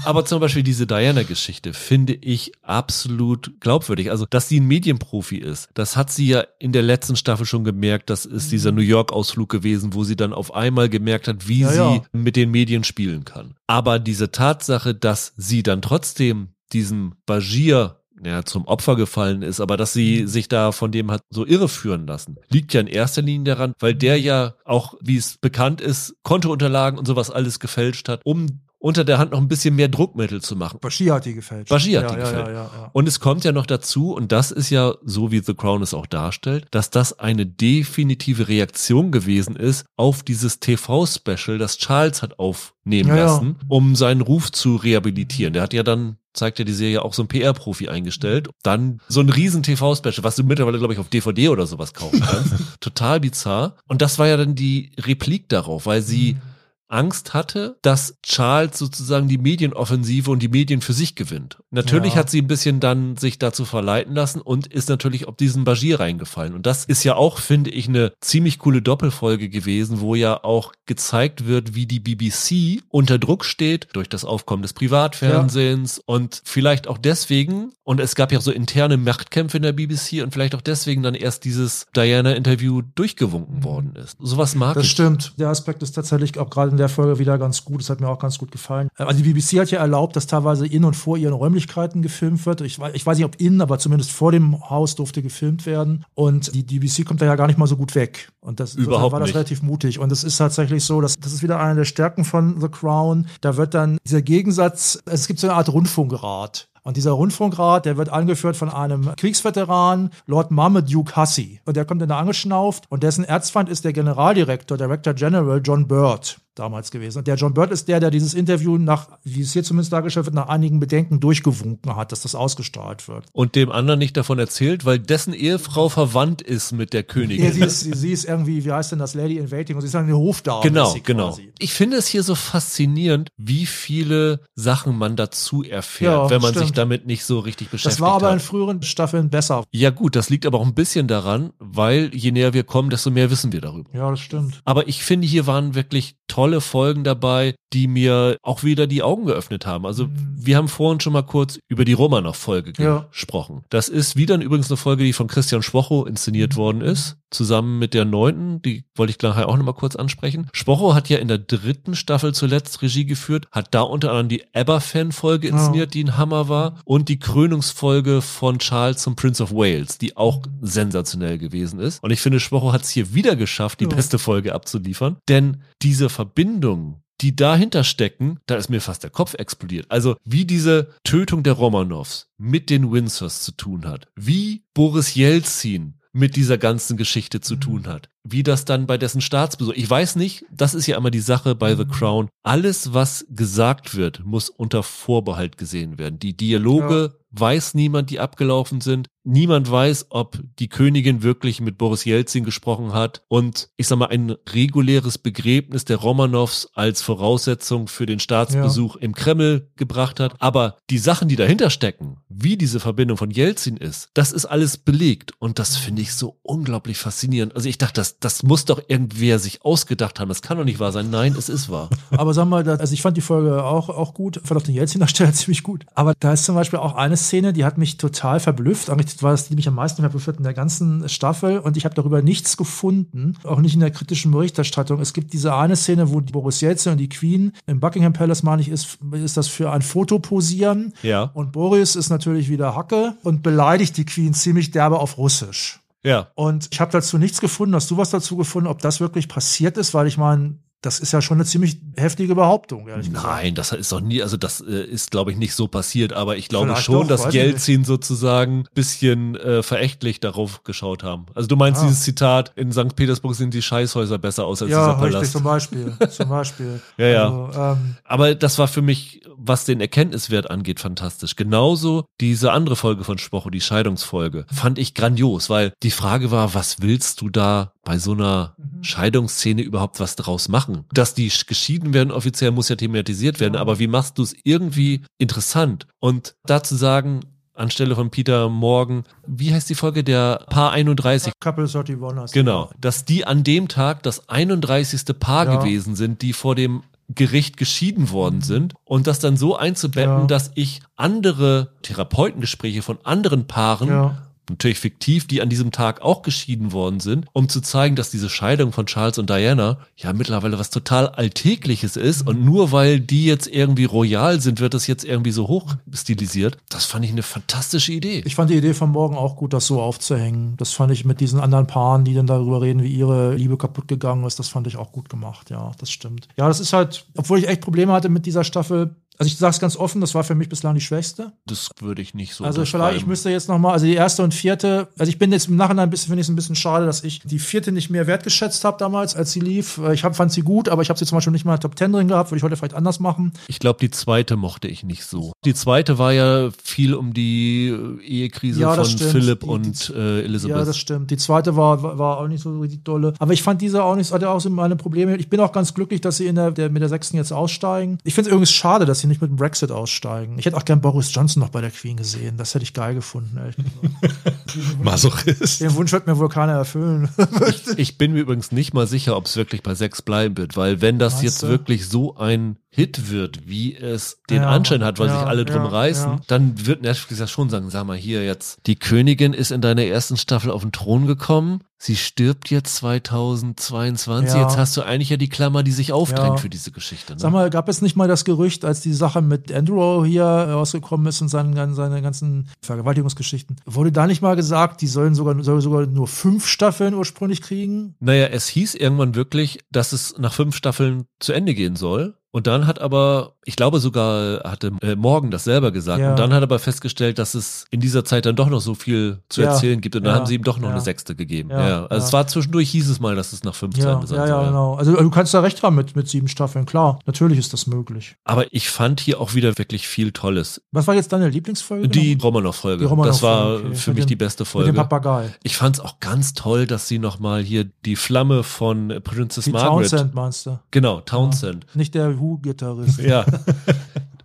Aber zum Beispiel diese Diana-Geschichte finde ich absolut glaubwürdig. Also, dass sie ein Medienprofi ist, das hat sie ja in der letzten Staffel schon gemerkt. Das ist dieser New York-Ausflug gewesen, wo sie dann auf einmal gemerkt hat, wie ja, sie ja. mit den Medien spielen kann. Aber diese Tatsache, dass sie dann trotzdem diesem Bashir ja, zum Opfer gefallen ist, aber dass sie sich da von dem hat so irreführen lassen, liegt ja in erster Linie daran, weil der ja auch, wie es bekannt ist, Kontounterlagen und sowas alles gefälscht hat, um unter der Hand noch ein bisschen mehr Druckmittel zu machen. Bashir hat die gefälscht. Bashir hat ja, die gefälscht. Ja, ja. Und es kommt ja noch dazu, und das ist ja so, wie The Crown es auch darstellt, dass das eine definitive Reaktion gewesen ist auf dieses TV-Special, das Charles hat aufnehmen lassen, um seinen Ruf zu rehabilitieren. Der hat ja dann zeigt ja die Serie auch so ein PR-Profi eingestellt. Dann so ein riesen TV-Special, was du mittlerweile, glaube ich, auf DVD oder sowas kaufen kannst. Total bizarr. Und das war ja dann die Replik darauf, weil sie Angst hatte, dass Charles sozusagen die Medienoffensive und die Medien für sich gewinnt. Natürlich Ja. hat sie ein bisschen dann sich dazu verleiten lassen und ist natürlich auf diesen Bashir reingefallen. Und das ist ja auch, finde ich, eine ziemlich coole Doppelfolge gewesen, wo ja auch gezeigt wird, wie die BBC unter Druck steht durch das Aufkommen des Privatfernsehens und vielleicht auch deswegen, und es gab ja so interne Machtkämpfe in der BBC und vielleicht auch deswegen dann erst dieses Diana-Interview durchgewunken worden ist. Sowas mag Das ich. stimmt. Der Aspekt ist tatsächlich auch gerade der Folge wieder ganz gut. Das hat mir auch ganz gut gefallen. Äh, Also die BBC hat ja erlaubt, dass teilweise in und vor ihren Räumlichkeiten gefilmt wird. Ich, ich weiß nicht, ob in, aber zumindest vor dem Haus durfte gefilmt werden. Und die BBC kommt da ja gar nicht mal so gut weg. Und das Überhaupt war das nicht. relativ mutig. Und es ist tatsächlich so, dass das ist wieder eine der Stärken von The Crown. Da wird dann dieser Gegensatz, es gibt so eine Art Rundfunkrat. Und dieser Rundfunkrat, der wird angeführt von einem Kriegsveteran, Lord Marmaduke Hussey. Und der kommt dann da angeschnauft und dessen Erzfeind ist der Generaldirektor, Director General John Bird damals gewesen. Und der John Bird ist der, der dieses Interview nach, wie es hier zumindest dargestellt wird, nach einigen Bedenken durchgewunken hat, dass das ausgestrahlt wird. und dem anderen nicht davon erzählt, weil dessen Ehefrau verwandt ist mit der Königin. Ja, sie, ist, sie, ist irgendwie, wie heißt denn das, Lady in Waiting und sie ist eine Hofdame. Genau, genau. Ich finde es hier so faszinierend, wie viele Sachen man dazu erfährt, Ja, wenn man sich stimmt. damit nicht so richtig beschäftigt Das war aber in hat. früheren Staffeln besser. Ja gut, das liegt aber auch ein bisschen daran, weil je näher wir kommen, desto mehr wissen wir darüber. Ja, das stimmt. Aber ich finde, hier waren wirklich tolle Folgen dabei, die mir auch wieder die Augen geöffnet haben. Also wir haben vorhin schon mal kurz über die Romanov-Folge Ja. gesprochen. Das ist wieder übrigens eine Folge, die von Christian Schwocho inszeniert worden ist, zusammen mit der neunten, die wollte ich nachher auch noch mal kurz ansprechen. Schwocho hat ja in der dritten Staffel zuletzt Regie geführt, hat da unter anderem die Abba-Fan-Folge inszeniert, die ein Hammer war, und die Krönungsfolge von Charles zum Prince of Wales, die auch sensationell gewesen ist. Und ich finde, Schwocho hat es hier wieder geschafft, die Ja. beste Folge abzuliefern, denn diese Verbindung die dahinter stecken, da ist mir fast der Kopf explodiert. Also wie diese Tötung der Romanows mit den Windsors zu tun hat, wie Boris Jelzin mit dieser ganzen Geschichte zu tun hat, wie das dann bei dessen Staatsbesuch. Ich weiß nicht, das ist ja immer die Sache bei The Crown. Alles, was gesagt wird, muss unter Vorbehalt gesehen werden. Die Dialoge weiß niemand, die abgelaufen sind. Niemand weiß, ob die Königin wirklich mit Boris Jelzin gesprochen hat und ich sag mal ein reguläres Begräbnis der Romanows als Voraussetzung für den Staatsbesuch im Kreml gebracht hat. Aber die Sachen, die dahinter stecken, wie diese Verbindung von Jelzin ist, das ist alles belegt und das finde ich so unglaublich faszinierend. Also ich dachte, das, das muss doch irgendwer sich ausgedacht haben. Das kann doch nicht wahr sein. Nein, es ist wahr. Aber wir mal, also ich fand die Folge auch, auch gut, Ich fand auch den Jelziner Stelle ziemlich gut. Aber da ist zum Beispiel auch eine Szene, die hat mich total verblüfft. Eigentlich war das die, die mich am meisten verblüfft hat in der ganzen Staffel. Und ich habe darüber nichts gefunden, auch nicht in der kritischen Berichterstattung. Es gibt diese eine Szene, wo die Boris Jelzin und die Queen im Buckingham Palace, meine ich, ist, ist das für ein Foto posieren. Ja. Und Boris ist natürlich wieder Hacke und beleidigt die Queen ziemlich derbe auf Russisch. Ja. Und ich habe dazu nichts gefunden. Hast du was dazu gefunden, ob das wirklich passiert ist? Weil ich meine, das ist ja schon eine ziemlich heftige Behauptung, ehrlich gesagt. Nein, das ist doch nie, also das äh, ist, glaube ich, nicht so passiert, aber ich glaube Vielleicht schon, doch, dass Jelzin sozusagen bisschen äh, verächtlich darauf geschaut haben. Also du meinst Ah. dieses Zitat, in St. Petersburg sind die Scheißhäuser besser aus als Ja, dieser richtig, Palast. zum Beispiel. zum Beispiel. Ja, ja. Also, ähm, Aber das war für mich, was den Erkenntniswert angeht, fantastisch. Genauso diese andere Folge von Spocho, die Scheidungsfolge, fand ich grandios, weil die Frage war, was willst du da bei so einer Scheidungsszene überhaupt was draus machen? Dass die sch- geschieden werden offiziell muss ja thematisiert werden, aber wie machst du es irgendwie interessant? Und dazu sagen, anstelle von Peter Morgan, wie heißt die Folge? Der Paar 31. Couple 31 heißt die. Genau, dass die an dem Tag das 31. Paar Ja. gewesen sind, die vor dem Gericht geschieden worden sind und das dann so einzubetten, Ja. dass ich andere Therapeutengespräche von anderen Paaren Ja. Natürlich fiktiv, die an diesem Tag auch geschieden worden sind, um zu zeigen, dass diese Scheidung von Charles und Diana ja mittlerweile was total Alltägliches ist und nur weil die jetzt irgendwie royal sind, wird das jetzt irgendwie so hoch stilisiert. Das fand ich eine fantastische Idee. Ich fand die Idee von morgen auch gut, das so aufzuhängen. Das fand ich mit diesen anderen Paaren, die dann darüber reden, wie ihre Liebe kaputt gegangen ist, das fand ich auch gut gemacht. Ja, das stimmt. Ja, das ist halt, obwohl ich echt Probleme hatte mit dieser Staffel, also ich sage es ganz offen, das war für mich bislang die schwächste. Das würde ich nicht so Also vielleicht, ich müsste jetzt noch mal, also die erste und vierte, also ich bin jetzt im Nachhinein ein bisschen, finde ich es ein bisschen schade, dass ich die vierte nicht mehr wertgeschätzt habe damals, als sie lief. Äh, ich hab, fand sie gut, aber ich habe sie zum Beispiel nicht mal in der Top Ten drin gehabt, würde ich heute vielleicht anders machen. Ich glaube, die zweite mochte ich nicht so. Die zweite war ja viel um die äh, Ehekrise Ja, von stimmt. Philipp Die- und die- äh, Elizabeth. Ja, das stimmt. Die zweite war, war, war auch nicht so richtig dolle. Aber ich fand diese auch nicht, hatte auch so meine Probleme. Ich bin auch ganz glücklich, dass sie in der, der mit der sechsten jetzt aussteigen. Ich finde es übrigens schade, dass sie nicht mit dem Brexit aussteigen. Ich hätte auch gern Boris Johnson noch bei der Queen gesehen. Das hätte ich geil gefunden, ehrlich gesagt. Masochist. Den Wunsch wird mir wohl keiner erfüllen. Ich bin mir übrigens nicht mal sicher, ob es wirklich bei sechs bleiben wird, weil wenn das Meinst jetzt du? wirklich so ein Hit wird, wie es den Ja, Anschein hat, weil ja, sich alle drum ja, reißen, ja. dann wird Netflix ja schon sagen, sag mal hier jetzt, die Königin ist in deiner ersten Staffel auf den Thron gekommen, sie stirbt jetzt 2022, Ja. jetzt hast du eigentlich ja die Klammer, die sich aufdrängt Ja. für diese Geschichte. Ne? Sag mal, gab es nicht mal das Gerücht, als die Sache mit Andrew hier rausgekommen ist und seinen, seine ganzen Vergewaltigungsgeschichten, wurde da nicht mal gesagt, die sollen sogar, soll sogar nur fünf Staffeln ursprünglich kriegen? Naja, es hieß irgendwann wirklich, dass es nach fünf Staffeln zu Ende gehen soll. Und dann hat aber, ich glaube sogar, hatte äh, Morgan das selber gesagt. Ja. Und dann hat er aber festgestellt, dass es in dieser Zeit dann doch noch so viel zu Ja. erzählen gibt. Und dann Ja. haben sie ihm doch noch eine sechste gegeben. Ja. Also es war zwischendurch hieß es mal, dass es nach fünf Ja, sein ja, soll. ja, genau. Also du kannst da recht haben mit, mit sieben Staffeln, klar. Natürlich ist das möglich. Aber ich fand hier auch wieder wirklich viel Tolles. Was war jetzt deine Lieblingsfolge? Die? Romanov-Folge. Die Romanov-Folge, das war okay. für Mit mich dem- die beste Mit dem Folge. Papagei. Ich fand es auch ganz toll, dass sie nochmal hier die Flamme von Princess Die Margaret. Townsend meinst du? Genau, Townsend. Nicht der Who-Gitarrist. Ja.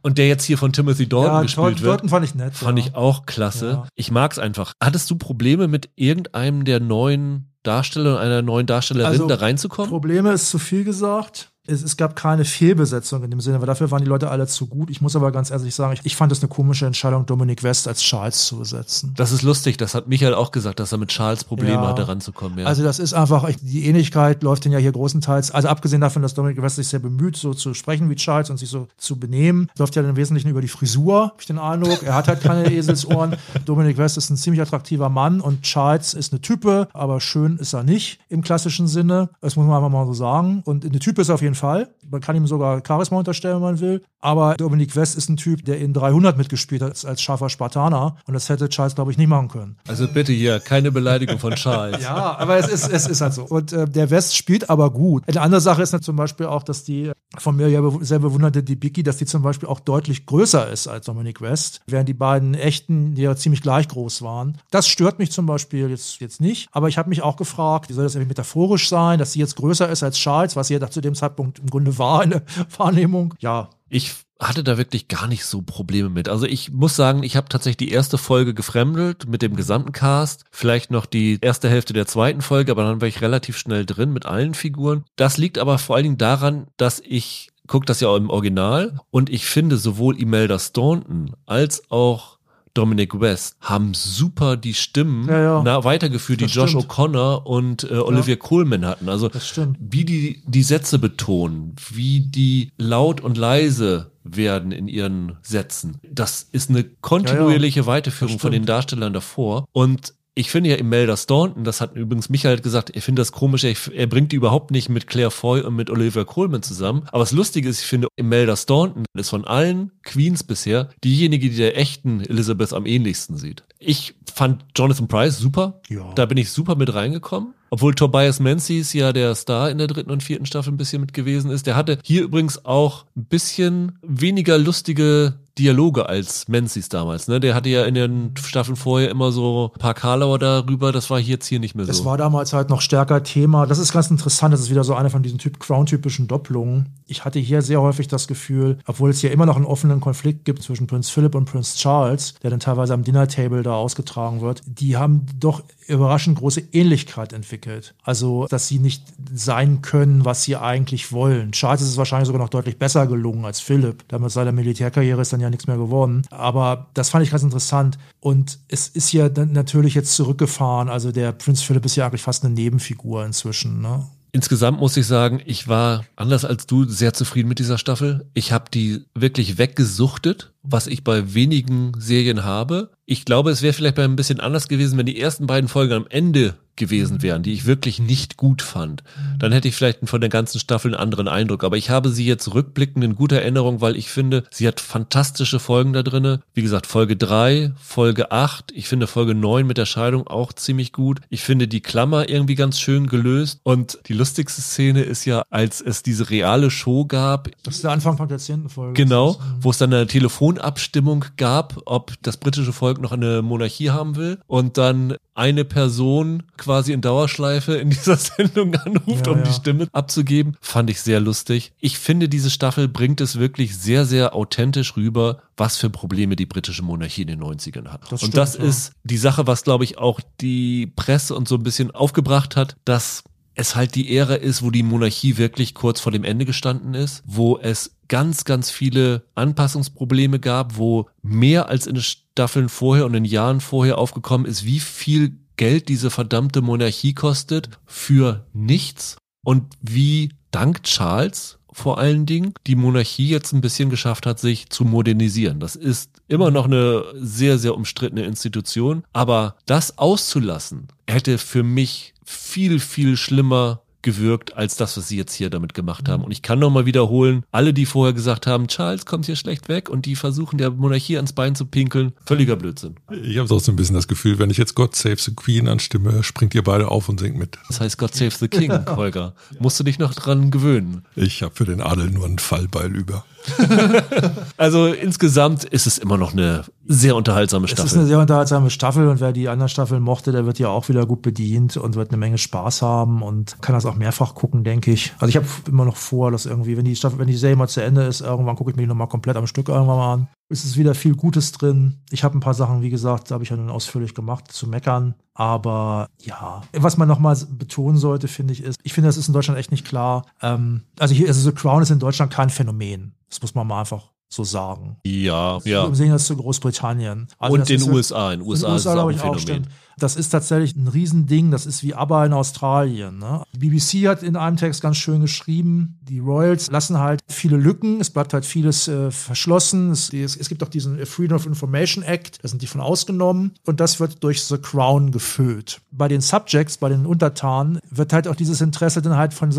Und der jetzt hier von Timothy Dalton Ja, gespielt Dalton, wird. Dalton fand ich nett. Fand ja. ich auch klasse. Ja. Ich mag's einfach. Hattest du Probleme mit irgendeinem der neuen Darsteller, einer neuen Darstellerin Also, da reinzukommen? Probleme ist zu viel gesagt. Es, es gab keine Fehlbesetzung in dem Sinne, weil dafür waren die Leute alle zu gut. Ich muss aber ganz ehrlich sagen, ich, ich fand es eine komische Entscheidung, Dominic West als Charles zu besetzen. Das ist lustig, das hat Michael auch gesagt, dass er mit Charles Probleme Ja. hatte, ranzukommen. Ja. Also das ist einfach, die Ähnlichkeit läuft denn ja hier großenteils, also abgesehen davon, dass Dominic West sich sehr bemüht, so zu sprechen wie Charles und sich so zu benehmen, läuft ja dann im Wesentlichen über die Frisur, habe ich den Eindruck. Er hat halt keine Eselsohren. Dominic West ist ein ziemlich attraktiver Mann und Charles ist eine Type, aber schön ist er nicht im klassischen Sinne. Das muss man einfach mal so sagen. Und eine Type ist er auf jeden Fall. Man kann ihm sogar Charisma unterstellen, wenn man will. Aber Dominic West ist ein Typ, der in 300 mitgespielt hat als, scharfer Spartaner. Und das hätte Charles, glaube ich, nicht machen können. also bitte hier, keine Beleidigung von Charles. Ja, aber es ist, es ist halt so. Und äh, der West spielt aber gut. Eine andere Sache ist dann zum Beispiel auch, dass die von mir ja sehr bewunderte die Biggie, dass die zum Beispiel auch deutlich größer ist als Dominic West, während die beiden echten die ja ziemlich gleich groß waren. Das stört mich zum Beispiel jetzt, jetzt nicht. Aber ich habe mich auch gefragt, wie soll das irgendwie metaphorisch sein, dass sie jetzt größer ist als Charles, was sie ja zu dem Zeitpunkt im Grunde war in Wahrnehmung. Ja, Ich hatte da wirklich gar nicht so Probleme mit. Also ich muss sagen, ich habe tatsächlich die erste Folge gefremdelt mit dem gesamten Cast, vielleicht noch die erste Hälfte der zweiten Folge, aber dann war ich relativ schnell drin mit allen Figuren. Das liegt aber vor allen Dingen daran, dass ich gucke das ja auch im Original und ich finde sowohl Imelda Staunton als auch Dominic West haben super die Stimmen Ja, ja. Na, weitergeführt, die Das Josh stimmt. O'Connor und äh, Olivia Colman hatten. Also das stimmt. wie die die Sätze betonen, wie die laut und leise werden in ihren Sätzen. Das ist eine kontinuierliche Weiterführung von den. Darstellern davor. Und ich finde ja Imelda Staunton, das hat übrigens Michael gesagt, er findet das komisch, er, er bringt die überhaupt nicht mit Claire Foy und mit Olivia Colman zusammen. Aber das Lustige ist, ich finde, Imelda Staunton ist von allen Queens bisher diejenige, die der echten Elizabeth am ähnlichsten sieht. Ich fand Jonathan Price super. Ja. Da bin ich super mit reingekommen. Obwohl Tobias Menzies ja der Star in der dritten und vierten Staffel ein bisschen mit gewesen ist. Der hatte hier übrigens auch ein bisschen weniger lustige Dialoge als Menzies damals. Ne? Der hatte ja in den Staffeln vorher immer so ein paar Karlauer darüber. Das war jetzt hier nicht mehr so. Es war damals halt noch stärker Thema. Das ist ganz interessant. Das ist wieder so eine von diesen Typ Crown-typischen Doppelungen. Ich hatte hier sehr häufig das Gefühl, obwohl es hier immer noch einen offenen Konflikt gibt zwischen Prinz Philip und Prinz Charles, der dann teilweise am Dinner-Table da ausgetragen wird, die haben doch überraschend große Ähnlichkeit entwickelt. Also, dass sie nicht sein können, was sie eigentlich wollen. Charles ist es wahrscheinlich sogar noch deutlich besser gelungen als Philip. Damals seine Militärkarriere ist dann ja ja nichts mehr geworden. Aber das fand ich ganz interessant. Und es ist ja natürlich jetzt zurückgefahren. Also der Prinz Philip ist ja eigentlich fast eine Nebenfigur inzwischen. Ne? Insgesamt muss ich sagen, ich war anders als du sehr zufrieden mit dieser Staffel. Ich habe die wirklich weggesuchtet, was ich bei wenigen Serien habe. Ich glaube, es wäre vielleicht bei ein bisschen anders gewesen, wenn die ersten beiden Folgen am Ende gewesen wären, die ich wirklich nicht gut fand, dann hätte ich vielleicht von der ganzen Staffel einen anderen Eindruck. Aber ich habe sie jetzt rückblickend in guter Erinnerung, weil ich finde, sie hat fantastische Folgen da drinne. Wie gesagt, Folge drei, Folge acht. Ich finde Folge neun mit der Scheidung auch ziemlich gut. Ich finde die Klammer irgendwie ganz schön gelöst. Und die lustigste Szene ist ja, als es diese reale Show gab. Das ist der Anfang von der zehnten Folge. Genau, wo es dann eine Telefonabstimmung gab, ob das britische Volk noch eine Monarchie haben will. Und dann eine Person quasi in Dauerschleife in dieser Sendung anruft, Ja, um ja. die Stimme abzugeben. Fand ich sehr lustig. Ich finde, diese Staffel bringt es wirklich sehr, sehr authentisch rüber, was für Probleme die britische Monarchie in den 90ern hat. Das und stimmt, das ja. ist die Sache, was, glaube ich, auch die Presse und so ein bisschen aufgebracht hat, dass es halt die Ära ist, wo die Monarchie wirklich kurz vor dem Ende gestanden ist, wo es ganz, ganz viele Anpassungsprobleme gab, wo mehr als in den Staffeln vorher und in Jahren vorher aufgekommen ist, wie viel Geld diese verdammte Monarchie kostet für nichts und wie dank Charles vor allen Dingen die Monarchie jetzt ein bisschen geschafft hat, sich zu modernisieren. Das ist immer noch eine sehr, sehr umstrittene Institution, aber das auszulassen hätte für mich viel, viel schlimmer gewirkt als das, was sie jetzt hier damit gemacht haben. Und ich kann nochmal wiederholen, alle, die vorher gesagt haben, Charles kommt hier schlecht weg und die versuchen der Monarchie ans Bein zu pinkeln, völliger Blödsinn. Ich habe auch so ein bisschen das Gefühl, wenn ich jetzt God Save the Queen anstimme, springt ihr beide auf und singt mit. Das heißt God Save the King, Holger. Musst du dich noch dran gewöhnen. Ich habe für den Adel nur einen Fallbeil über. Also insgesamt ist es immer noch eine sehr unterhaltsame Es ist Staffel. eine sehr unterhaltsame Staffel und wer die anderen Staffeln mochte, der wird ja auch wieder gut bedient und wird eine Menge Spaß haben und kann das auch mehrfach gucken, denke ich. Also ich habe immer noch vor, dass irgendwie, wenn die Staffel, wenn die Serie mal zu Ende ist, irgendwann gucke ich mir die nochmal komplett am Stück irgendwann mal an. Es ist wieder viel Gutes drin. Ich habe ein paar Sachen, wie gesagt, habe ich ja nun ausführlich gemacht, zu meckern. Aber ja, was man nochmal betonen sollte, finde ich, ist, ich finde, das ist in Deutschland echt nicht klar. Ähm, also hier, also The Crown ist in Deutschland kein Phänomen. Das muss man mal einfach so sagen. ja, ja. Im Gegensatz zu Großbritannien. Also Und den USA. In den USA, ist es auch ein auch, Phänomen. stimmt. Das ist tatsächlich ein Riesending. Das ist wie ABBA in Australien. Ne? Die BBC hat in einem Text ganz schön geschrieben, die Royals lassen halt viele Lücken. Es bleibt halt vieles äh, verschlossen. Es, es, es gibt auch diesen Freedom of Information Act. Da sind die von ausgenommen. Und das wird durch The Crown gefüllt. Bei den Subjects, bei den Untertanen, wird halt auch dieses Interesse dann halt von,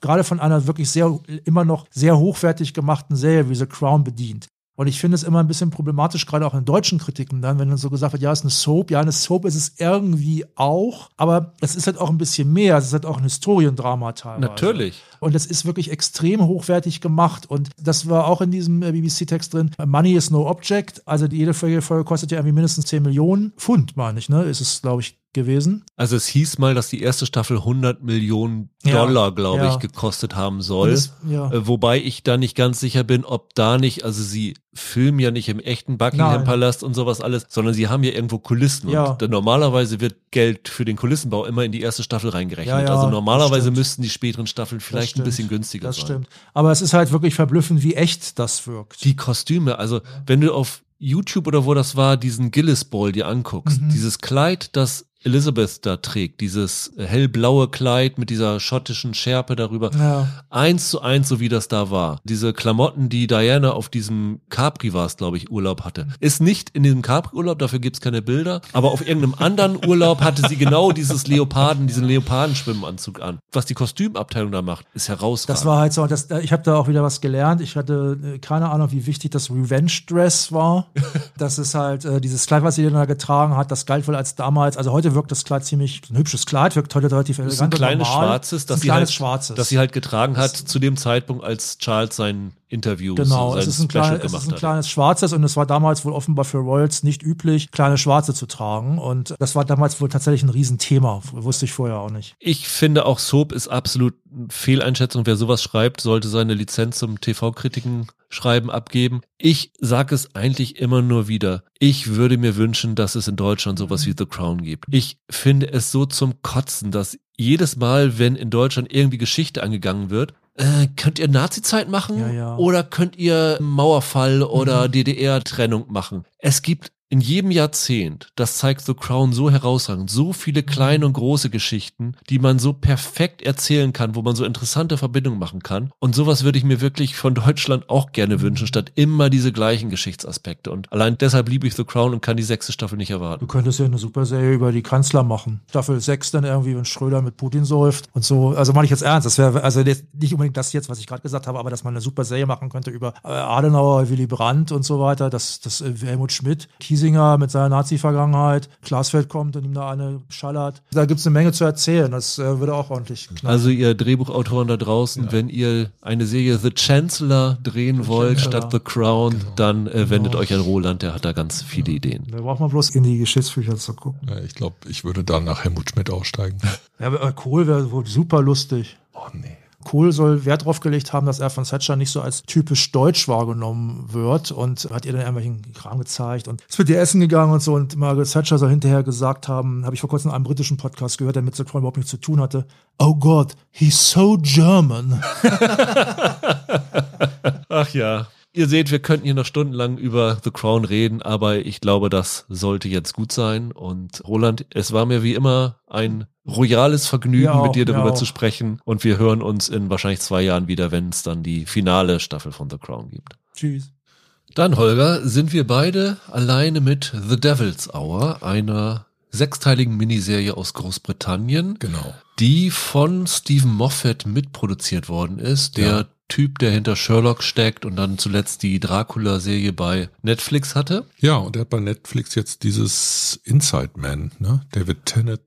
gerade von einer wirklich sehr, immer noch sehr hochwertig gemachten Serie wie The Crown bedient. Und ich finde es immer ein bisschen problematisch, gerade auch in deutschen Kritiken dann, wenn dann so gesagt wird, ja, es ist eine Soap. Ja, eine Soap ist es irgendwie auch, aber es ist halt auch ein bisschen mehr. Es ist halt auch ein Historiendrama teilweise. Natürlich. Und es ist wirklich extrem hochwertig gemacht. Und das war auch in diesem äh, BBC-Text drin. Money is no object. Also die, jede Folge Folge kostet ja irgendwie mindestens 10 Millionen Pfund, meine ich, ne? Ist es, glaube ich, gewesen. Also es hieß mal, dass die erste Staffel 100 Millionen Ja, Dollar, glaube ja. ich, gekostet haben soll. es- ja. Äh, Wobei ich da nicht ganz sicher bin, ob da nicht, also sie filmen ja nicht im echten Buckingham Nein. Palast und sowas alles, sondern sie haben ja irgendwo Kulissen. Ja. Und normalerweise wird Geld für den Kulissenbau immer in die erste Staffel reingerechnet. Ja, ja, also das normalerweise müssten die späteren Staffeln vielleicht ein bisschen günstiger Das sein. stimmt. Aber es ist halt wirklich verblüffend, wie echt das wirkt. Die Kostüme, also wenn du auf YouTube oder wo das war, diesen Gillis Ball dir anguckst, Mhm. dieses Kleid, das Elizabeth da trägt, dieses hellblaue Kleid mit dieser schottischen Schärpe darüber, ja. eins zu eins, so wie das da war. Diese Klamotten, die Diana auf diesem Capri war es, glaube ich, Urlaub hatte. Ist nicht in diesem Capri-Urlaub, dafür gibt's keine Bilder, aber auf irgendeinem anderen Urlaub hatte sie genau dieses Leoparden, diesen Leopardenschwimmanzug an. Was die Kostümabteilung da macht, ist herausragend. Das war halt so, das, ich habe da auch wieder was gelernt. Ich hatte äh, keine Ahnung, wie wichtig das Revenge Dress war. das ist halt äh, dieses Kleid, was sie da getragen hat, das galt wohl als damals, also heute wirkt das Kleid ziemlich, ein hübsches Kleid, wirkt heute relativ Das elegant. ist ein kleines normal. schwarzes, Das das ein sie kleines halt, schwarzes. das sie halt getragen hat zu dem Zeitpunkt, als Charles sein Interview, Genau, es ist, ein klein, es ist ein kleines schwarzes und es war damals wohl offenbar für Royals nicht üblich, kleine schwarze zu tragen. Und das war damals wohl tatsächlich ein Riesenthema. Wusste ich vorher auch nicht. Ich finde auch Soap ist absolut eine Fehleinschätzung. Wer sowas schreibt, sollte seine Lizenz zum TV-Kritiken schreiben abgeben. Ich sage es eigentlich immer nur wieder. Ich würde mir wünschen, dass es in Deutschland sowas wie The Crown gibt. Ich finde es so zum Kotzen, dass jedes Mal, wenn in Deutschland irgendwie Geschichte angegangen wird, äh, könnt ihr Nazi-Zeit machen Ja, ja. oder könnt ihr Mauerfall oder DDR-Trennung machen? Es gibt in jedem Jahrzehnt, das zeigt The Crown so herausragend, so viele kleine und große Geschichten, die man so perfekt erzählen kann, wo man so interessante Verbindungen machen kann. Und sowas würde ich mir wirklich von Deutschland auch gerne wünschen, statt immer diese gleichen Geschichtsaspekte. Und allein deshalb liebe ich The Crown und kann die sechste Staffel nicht erwarten. Du könntest ja eine super Serie über die Kanzler machen. Staffel 6 dann irgendwie, wenn Schröder mit Putin säuft und so. Also meine ich jetzt ernst. Das wäre also nicht unbedingt das jetzt, was ich gerade gesagt habe, aber dass man eine super Serie machen könnte über äh, Adenauer, Willy Brandt und so weiter. Das, das äh, Helmut Schmidt, Kiesinger mit seiner Nazi-Vergangenheit, Glasfeld kommt und ihm da eine schallert. Da gibt's eine Menge zu erzählen. Das äh, würde auch ordentlich knallen. Also ihr Drehbuchautoren da draußen, wenn ihr eine Serie The Chancellor drehen wollt Chancellor. statt The Crown, dann äh, wendet euch an Roland, der hat da ganz viele Ideen. da braucht man bloß in die Geschichtsbücher zu gucken. Ja, Ich glaube, ich würde dann nach Helmut Schmidt aussteigen. Ja, aber äh, Kohl wäre wohl super lustig. Oh nee. Kohl soll Wert drauf gelegt haben, dass er von Thatcher nicht so als typisch deutsch wahrgenommen wird und hat ihr dann irgendwelchen Kram gezeigt und es wird ihr essen gegangen und so und Margaret Thatcher soll hinterher gesagt haben, habe ich vor kurzem in einem britischen Podcast gehört, der mit The Crown überhaupt nichts zu tun hatte. Oh God, he's so German. Ach ja. Ihr seht, wir könnten hier noch stundenlang über The Crown reden, aber ich glaube, das sollte jetzt gut sein. Und Roland, es war mir wie immer ein royales Vergnügen, auch, mit dir darüber zu sprechen. Und wir hören uns in wahrscheinlich zwei Jahren wieder, wenn es dann die finale Staffel von The Crown gibt. Tschüss. Dann, Holger, sind wir beide alleine mit The Devil's Hour, einer sechsteiligen Miniserie aus Großbritannien, Genau. die von Stephen Moffat mitproduziert worden ist, der Ja. Typ, der hinter Sherlock steckt und dann zuletzt die Dracula-Serie bei Netflix hatte. Ja, und er hat bei Netflix jetzt dieses Inside Man, ne? David Tennant,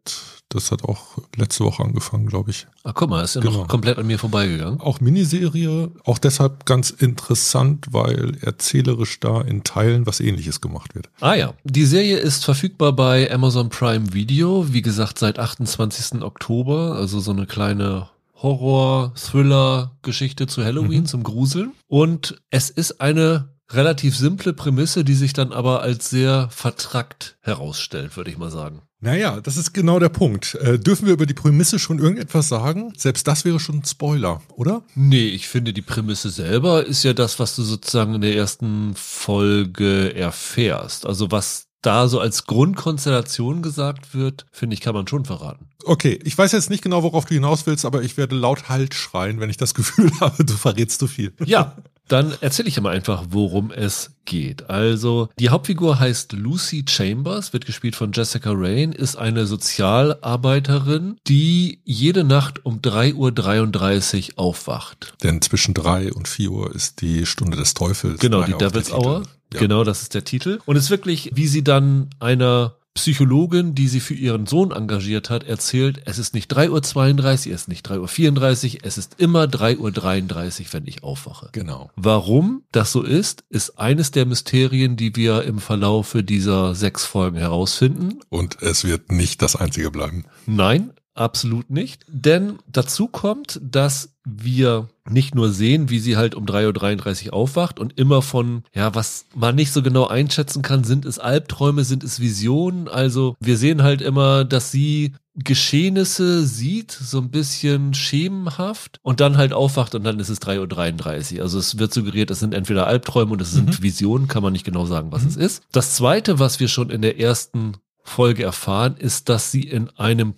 das hat auch letzte Woche angefangen, glaube ich. Ach, guck mal, ist ja Genau. noch komplett an mir vorbeigegangen. Auch Miniserie, auch deshalb ganz interessant, weil erzählerisch da in Teilen was ähnliches gemacht wird. Ah ja, die Serie ist verfügbar bei Amazon Prime Video, wie gesagt seit 28. Oktober, also so eine kleine Horror-Thriller-Geschichte zu Halloween, Mhm. zum Gruseln. Und es ist eine relativ simple Prämisse, die sich dann aber als sehr vertrackt herausstellt, würde ich mal sagen. Naja, das ist genau der Punkt. Äh, dürfen wir über die Prämisse schon irgendetwas sagen? Selbst das wäre schon ein Spoiler, oder? Nee, ich finde, die Prämisse selber ist ja das, was du sozusagen in der ersten Folge erfährst. Also was da so als Grundkonstellation gesagt wird, finde ich, kann man schon verraten. Okay, ich weiß jetzt nicht genau, worauf du hinaus willst, aber ich werde laut Halt schreien, wenn ich das Gefühl habe, du verrätst zu viel. Ja, dann erzähle ich mal einfach, worum es geht. Also, die Hauptfigur heißt Lucy Chambers, wird gespielt von Jessica Rain, ist eine Sozialarbeiterin, die jede Nacht um 3.33 Uhr aufwacht. Denn zwischen drei und vier Uhr ist die Stunde des Teufels. Genau, die Devil's. Hour. Ja. Genau, das ist der Titel. Und es ist wirklich, wie sie dann einer Psychologin, die sie für ihren Sohn engagiert hat, erzählt, es ist nicht 3.32 Uhr, es ist nicht 3.34 Uhr, es ist immer 3.33 Uhr, wenn ich aufwache. Genau. Warum das so ist, ist eines der Mysterien, die wir im Verlaufe dieser sechs Folgen herausfinden. Und es wird nicht das einzige bleiben. Nein, absolut nicht. Denn dazu kommt, dass wir nicht nur sehen, wie sie halt um 3.33 Uhr aufwacht und immer von, ja, was man nicht so genau einschätzen kann, sind es Albträume, sind es Visionen. Also wir sehen halt immer, dass sie Geschehnisse sieht, so ein bisschen schemenhaft und dann halt aufwacht und dann ist es 3.33 Uhr. Also es wird suggeriert, es sind entweder Albträume und es sind Visionen, kann man nicht genau sagen, was es ist. Das zweite, was wir schon in der ersten Folge erfahren, ist, dass sie in einem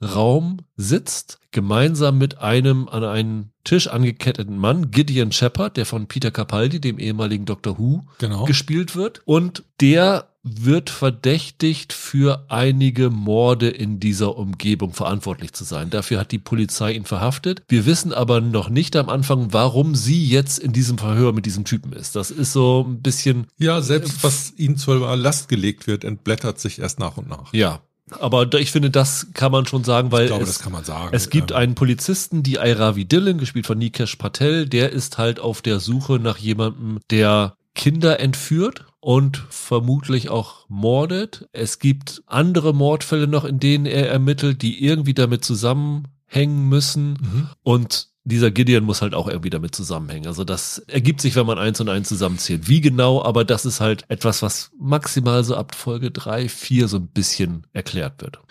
Polizeiverhörraum sitzt, gemeinsam mit einem an einen Tisch angeketteten Mann, Gideon Shepard, der von Peter Capaldi, dem ehemaligen Doctor Who, Genau. gespielt wird. Und der wird verdächtigt für einige Morde in dieser Umgebung verantwortlich zu sein. Dafür hat die Polizei ihn verhaftet. Wir wissen aber noch nicht am Anfang, warum sie jetzt in diesem Verhör mit diesem Typen ist. Das ist so ein bisschen, Ja, selbst was ihnen zur Last gelegt wird, entblättert sich erst nach und nach. ja. Aber ich finde, das kann man schon sagen, weil glaube, es, sagen. es gibt Ähm, einen Polizisten, die Airavi Dillon, gespielt von Nikesh Patel, der ist halt auf der Suche nach jemandem, der Kinder entführt und vermutlich auch mordet. Es gibt andere Mordfälle noch, in denen er ermittelt, die irgendwie damit zusammenhängen müssen. Mhm. Und dieser Gideon muss halt auch irgendwie damit zusammenhängen. Also das ergibt sich, wenn man eins und eins zusammenzählt. Wie genau, aber das ist halt etwas, was maximal so ab Folge drei, vier so ein bisschen erklärt wird.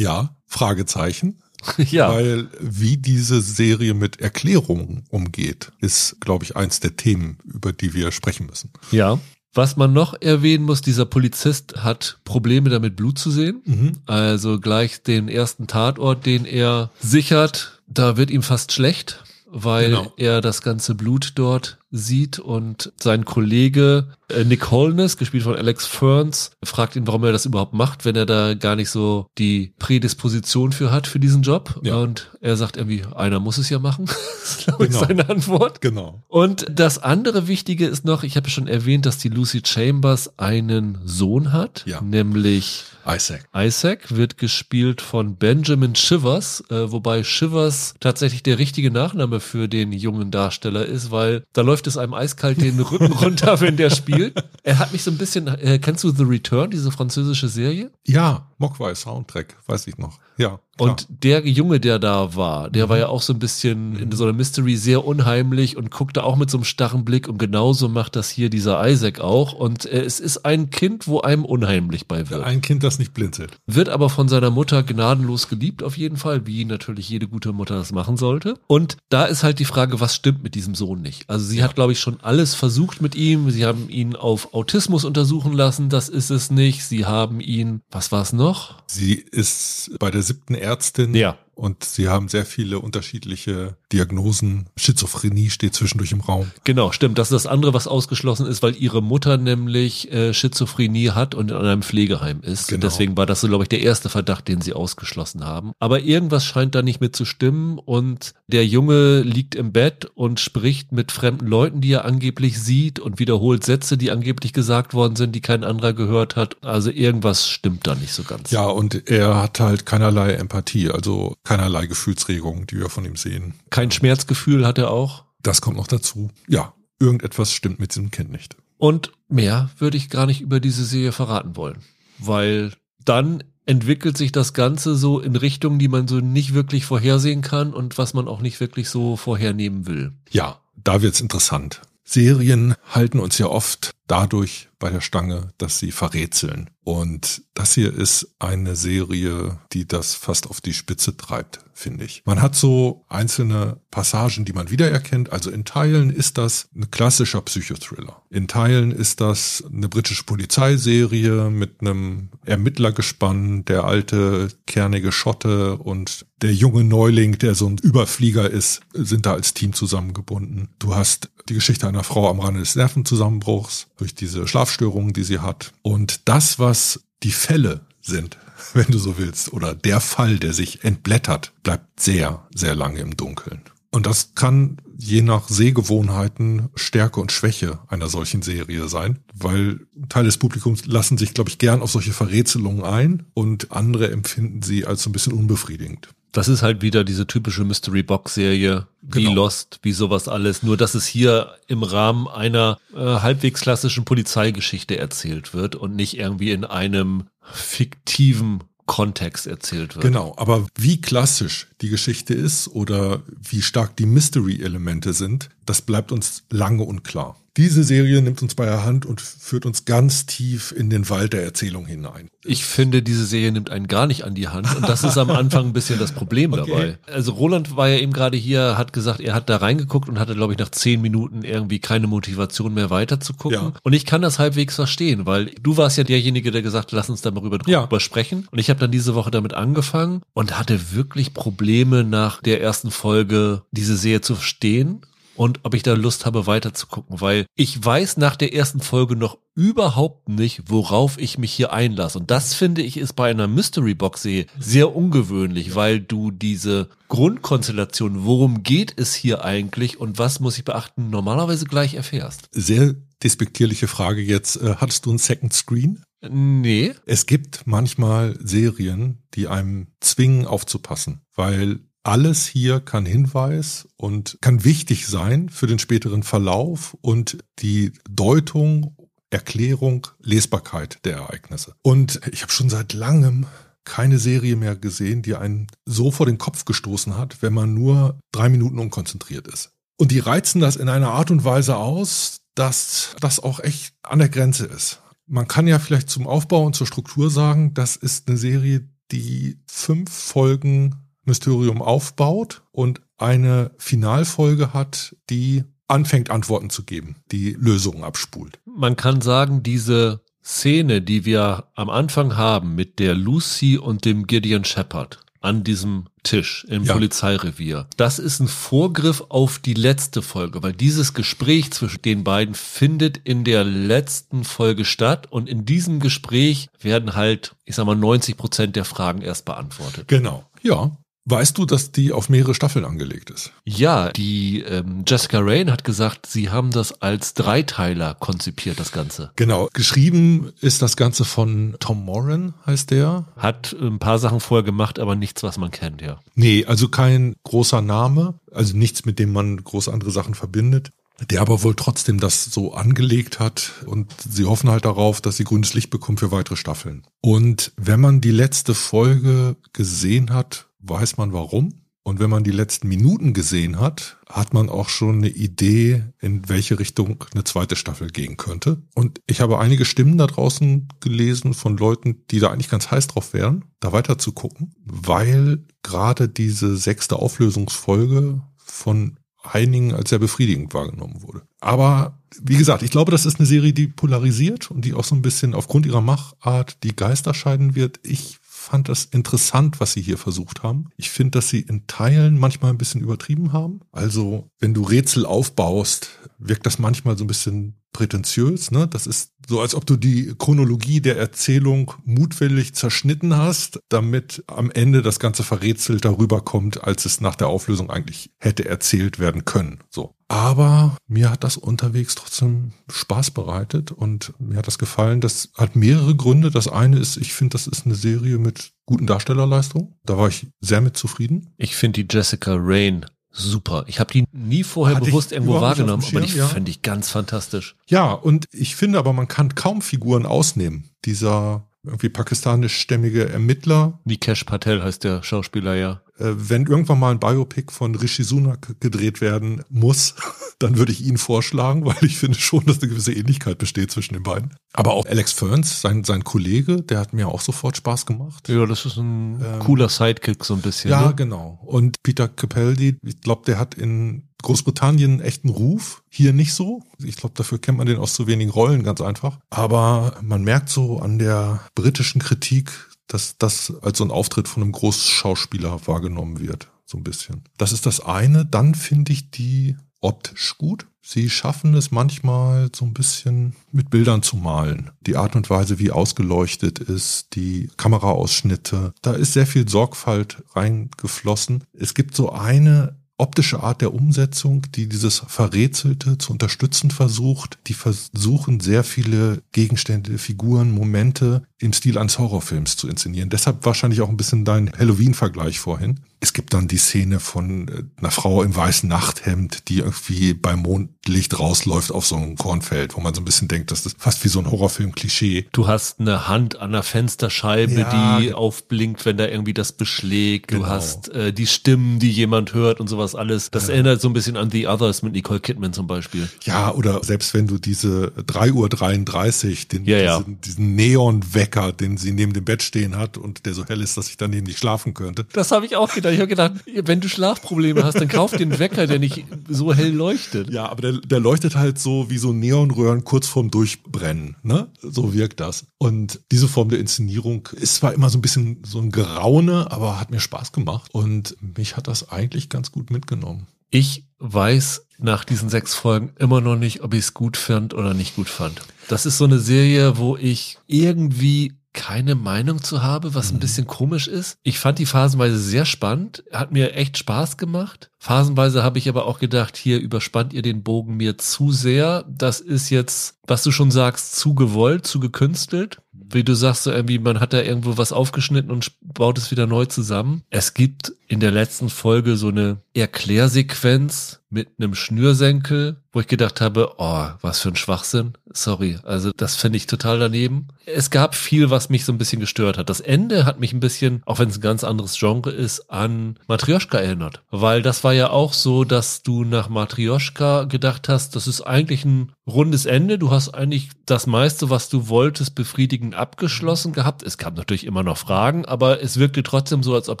Ja, Fragezeichen. Ja. Weil wie diese Serie mit Erklärungen umgeht, ist, glaube ich, eins der Themen, über die wir sprechen müssen. Ja. Was man noch erwähnen muss, dieser Polizist hat Probleme damit, Blut zu sehen. Mhm. Also gleich den ersten Tatort, den er sichert, da wird ihm fast schlecht, weil Genau. er das ganze Blut dort sieht und sein Kollege Nick Holness, gespielt von Alex Ferns, fragt ihn, warum er das überhaupt macht, wenn er da gar nicht so die Prädisposition für hat für diesen Job. Ja. Und er sagt irgendwie, einer muss es ja machen. das ist, glaube ich, Genau. seine Antwort. Genau. Und das andere Wichtige ist noch, ich habe schon erwähnt, dass die Lucy Chambers einen Sohn hat, Ja. nämlich Isaac. Isaac wird gespielt von Benjamin Shivers, äh, wobei Shivers tatsächlich der richtige Nachname für den jungen Darsteller ist, weil da läuft es einem eiskalt den Rücken runter, wenn der spielt. Er hat mich so ein bisschen, äh, kennst du The Return, diese französische Serie? Ja, Mogwai Soundtrack, weiß ich noch. Ja. Klar. Und der Junge, der da war, der war ja auch so ein bisschen in so einer Mystery sehr unheimlich und guckte auch mit so einem starren Blick und genauso macht das hier dieser Isaac auch und äh, es ist ein Kind, wo einem unheimlich bei wird. ein Kind, das nicht blinzelt. Wird aber von seiner Mutter gnadenlos geliebt auf jeden Fall, wie natürlich jede gute Mutter das machen sollte. Und da ist halt die Frage, was stimmt mit diesem Sohn nicht? Also sie hat, glaube ich, schon alles versucht mit ihm. Sie haben ihn auf Autismus untersuchen lassen, das ist es nicht. Sie haben ihn, was war es noch? Sie ist bei der siebten Ärztin. Ja. Und sie haben sehr viele unterschiedliche Diagnosen. Schizophrenie steht zwischendurch im Raum. Genau, stimmt. Das ist das andere, was ausgeschlossen ist, weil ihre Mutter nämlich äh, Schizophrenie hat und in einem Pflegeheim ist. Genau. Deswegen war das so, glaube ich, der erste Verdacht, den sie ausgeschlossen haben. Aber irgendwas scheint da nicht mit zu stimmen und der Junge liegt im Bett und spricht mit fremden Leuten, die er angeblich sieht und wiederholt Sätze, die angeblich gesagt worden sind, die kein anderer gehört hat. Also irgendwas stimmt da nicht so ganz. Ja, und er hat halt keinerlei Empathie, also keinerlei Gefühlsregungen, die wir von ihm sehen. Kein Schmerzgefühl hat er auch. Das kommt noch dazu. Ja, irgendetwas stimmt mit diesem Kind nicht. Und mehr würde ich gar nicht über diese Serie verraten wollen, weil dann entwickelt sich das Ganze so in Richtungen, die man so nicht wirklich vorhersehen kann und was man auch nicht wirklich so vorhernehmen will. Ja, da wird's interessant. Serien halten uns ja oft dadurch bei der Stange, dass sie verrätseln. Und das hier ist eine Serie, die das fast auf die Spitze treibt, finde ich. Man hat so einzelne Passagen, die man wiedererkennt. Also in Teilen ist das ein klassischer Psychothriller. In Teilen ist das eine britische Polizeiserie mit einem Ermittlergespann, der alte kernige Schotte und der junge Neuling, der so ein Überflieger ist, sind da als Team zusammengebunden. Du hast die Geschichte einer Frau am Rande des Nervenzusammenbruchs durch diese Schlafstörungen, die sie hat. Und das, was die Fälle sind, wenn du so willst, oder der Fall, der sich entblättert, bleibt sehr, sehr lange im Dunkeln. Und das kann je nach Sehgewohnheiten Stärke und Schwäche einer solchen Serie sein, weil Teil des Publikums lassen sich, glaube ich, gern auf solche Verrätselungen ein und andere empfinden sie als so ein bisschen unbefriedigend. Das ist halt wieder diese typische Mystery Box Serie, wie Genau. Lost, wie sowas alles. Nur, dass es hier im Rahmen einer äh, halbwegs klassischen Polizeigeschichte erzählt wird und nicht irgendwie in einem fiktiven Kontext erzählt wird. Genau, aber wie klassisch die Geschichte ist oder wie stark die Mystery-Elemente sind, das bleibt uns lange unklar. Diese Serie nimmt uns bei der Hand und führt uns ganz tief in den Wald der Erzählung hinein. Ich finde, diese Serie nimmt einen gar nicht an die Hand und das ist am Anfang ein bisschen das Problem Okay. dabei. Also Roland war ja eben gerade hier, hat gesagt, er hat da reingeguckt und hatte, glaube ich, nach zehn Minuten irgendwie keine Motivation mehr weiter zu gucken. Ja. Und ich kann das halbwegs verstehen, weil du warst ja derjenige, der gesagt hat, lass uns da mal rüber, Ja. drüber sprechen. Und ich habe dann diese Woche damit angefangen und hatte wirklich Probleme nach der ersten Folge diese Serie zu verstehen. Und ob ich da Lust habe, weiter zu gucken, weil ich weiß nach der ersten Folge noch überhaupt nicht, worauf ich mich hier einlasse. Und das finde ich ist bei einer Mystery Box sehr ungewöhnlich, weil du diese Grundkonstellation, worum geht es hier eigentlich und was muss ich beachten, normalerweise gleich erfährst. Sehr despektierliche Frage jetzt. Äh, hattest du einen Second Screen? Nee, Es gibt manchmal Serien, die einem zwingen aufzupassen, weil alles hier kann Hinweis und kann wichtig sein für den späteren Verlauf und die Deutung, Erklärung, Lesbarkeit der Ereignisse. Und ich habe schon seit langem keine Serie mehr gesehen, die einen so vor den Kopf gestoßen hat, wenn man nur drei Minuten unkonzentriert ist. Und die reizen das in einer Art und Weise aus, dass das auch echt an der Grenze ist. Man kann ja vielleicht zum Aufbau und zur Struktur sagen, das ist eine Serie, die fünf Folgen Mysterium aufbaut und eine Finalfolge hat, die anfängt Antworten zu geben, die Lösungen abspult. Man kann sagen, diese Szene, die wir am Anfang haben mit der Lucy und dem Gideon Shepard an diesem Tisch im Ja. Polizeirevier. Das ist ein Vorgriff auf die letzte Folge, weil dieses Gespräch zwischen den beiden findet in der letzten Folge statt und in diesem Gespräch werden halt, ich sag mal, 90 Prozent der Fragen erst beantwortet. Genau. Ja. Weißt du, dass die auf mehrere Staffeln angelegt ist? Ja, die ähm, Jessica Rain hat gesagt, sie haben das als Dreiteiler konzipiert, das Ganze. Genau. Geschrieben ist das Ganze von Tom Moran, heißt der. Hat ein paar Sachen vorher gemacht, aber nichts, was man kennt, ja. Nee, also kein großer Name, also nichts, mit dem man groß andere Sachen verbindet. Der aber wohl trotzdem das so angelegt hat und sie hoffen halt darauf, dass sie grünes Licht bekommen für weitere Staffeln. Und wenn man die letzte Folge gesehen hat, weiß man warum. Und wenn man die letzten Minuten gesehen hat, hat man auch schon eine Idee, in welche Richtung eine zweite Staffel gehen könnte. Und ich habe einige Stimmen da draußen gelesen von Leuten, die da eigentlich ganz heiß drauf wären, da weiter zu gucken, weil gerade diese sechste Auflösungsfolge von einigen als sehr befriedigend wahrgenommen wurde. Aber wie gesagt, ich glaube, das ist eine Serie, die polarisiert und die auch so ein bisschen aufgrund ihrer Machart die Geister scheiden wird. Ich fand das interessant, was sie hier versucht haben. Ich finde, dass sie in Teilen manchmal ein bisschen übertrieben haben. Also, wenn du Rätsel aufbaust, wirkt das manchmal so ein bisschen prätentiös. Ne? Das ist so, als ob du die Chronologie der Erzählung mutwillig zerschnitten hast, damit am Ende das Ganze verrätselt darüber kommt, als es nach der Auflösung eigentlich hätte erzählt werden können. So. Aber mir hat das unterwegs trotzdem Spaß bereitet und mir hat das gefallen. Das hat mehrere Gründe. Das eine ist, ich finde, das ist eine Serie mit guten Darstellerleistungen. Da war ich sehr mit zufrieden. Ich finde die Jessica Rain super. Ich habe die nie vorher Hatte bewusst irgendwo wahrgenommen, dem aber die Schirm, ja. finde ich ganz fantastisch. Ja, und ich finde aber, man kann kaum Figuren ausnehmen. Dieser irgendwie pakistanischstämmige Ermittler, Nikesh Patel heißt der Schauspieler ja. Äh, wenn irgendwann mal ein Biopic von Rishi Sunak gedreht werden muss, dann würde ich ihn vorschlagen, weil ich finde schon, dass eine gewisse Ähnlichkeit besteht zwischen den beiden. Aber auch Alex Ferns, sein, sein Kollege, der hat mir auch sofort Spaß gemacht. Ja, das ist ein cooler Sidekick so ein bisschen. Ja, ne? genau. Und Peter Capaldi, ich glaube, der hat in Großbritannien einen echten Ruf. Hier nicht so. Ich glaube, dafür kennt man den aus zu wenigen Rollen, ganz einfach. Aber man merkt so an der britischen Kritik, dass das als so ein Auftritt von einem Großschauspieler wahrgenommen wird. So ein bisschen. Das ist das eine. Dann finde ich die optisch gut. Sie schaffen es manchmal so ein bisschen mit Bildern zu malen. Die Art und Weise, wie ausgeleuchtet ist, die Kameraausschnitte. Da ist sehr viel Sorgfalt reingeflossen. Es gibt so eine optische Art der Umsetzung, die dieses Verrätselte zu unterstützen versucht. Die versuchen sehr viele Gegenstände, Figuren, Momente im Stil eines Horrorfilms zu inszenieren. Deshalb wahrscheinlich auch ein bisschen dein Halloween-Vergleich vorhin. Es gibt dann die Szene von äh, einer Frau im weißen Nachthemd, die irgendwie beim Mondlicht rausläuft auf so einem Kornfeld, wo man so ein bisschen denkt, das ist fast wie so ein Horrorfilm-Klischee. Du hast eine Hand an der Fensterscheibe, Ja, die aufblinkt, wenn da irgendwie das beschlägt. Du Genau. hast äh, die Stimmen, die jemand hört und sowas alles. Das erinnert so ein bisschen an The Others mit Nicole Kidman zum Beispiel. Ja, oder selbst wenn du diese 3.33 Uhr, den, Ja, ja. diesen, diesen Neonwecker, den sie neben dem Bett stehen hat und der so hell ist, dass ich daneben nicht schlafen könnte. Das habe ich auch gedacht. Ich habe gedacht, wenn du Schlafprobleme hast, dann kauf den Wecker, der nicht so hell leuchtet. Ja, aber der, der leuchtet halt so wie so Neonröhren kurz vorm Durchbrennen. Ne? So wirkt das. Und diese Form der Inszenierung ist zwar immer so ein bisschen so ein Geraune, aber hat mir Spaß gemacht. Und mich hat das eigentlich ganz gut mitgenommen. Ich weiß nach diesen sechs Folgen immer noch nicht, ob ich es gut fand oder nicht gut fand. Das ist so eine Serie, wo ich irgendwie keine Meinung zu habe, was ein bisschen komisch ist. Ich fand die phasenweise sehr spannend, hat mir echt Spaß gemacht. Phasenweise habe ich aber auch gedacht, hier überspannt ihr den Bogen mir zu sehr. Das ist jetzt, was du schon sagst, zu gewollt, zu gekünstelt. Wie du sagst, so irgendwie, man hat da irgendwo was aufgeschnitten und baut es wieder neu zusammen. Es gibt in der letzten Folge so eine Erklärsequenz mit einem Schnürsenkel, wo ich gedacht habe, oh, was für ein Schwachsinn. Sorry, also das finde ich total daneben. Es gab viel, was mich so ein bisschen gestört hat. Das Ende hat mich ein bisschen, auch wenn es ein ganz anderes Genre ist, an Matryoshka erinnert. Weil das war ja auch so, dass du nach Matrioschka gedacht hast, das ist eigentlich ein rundes Ende. Du hast eigentlich das meiste, was du wolltest, befriedigend abgeschlossen gehabt. Es gab natürlich immer noch Fragen, aber es wirkte trotzdem so, als ob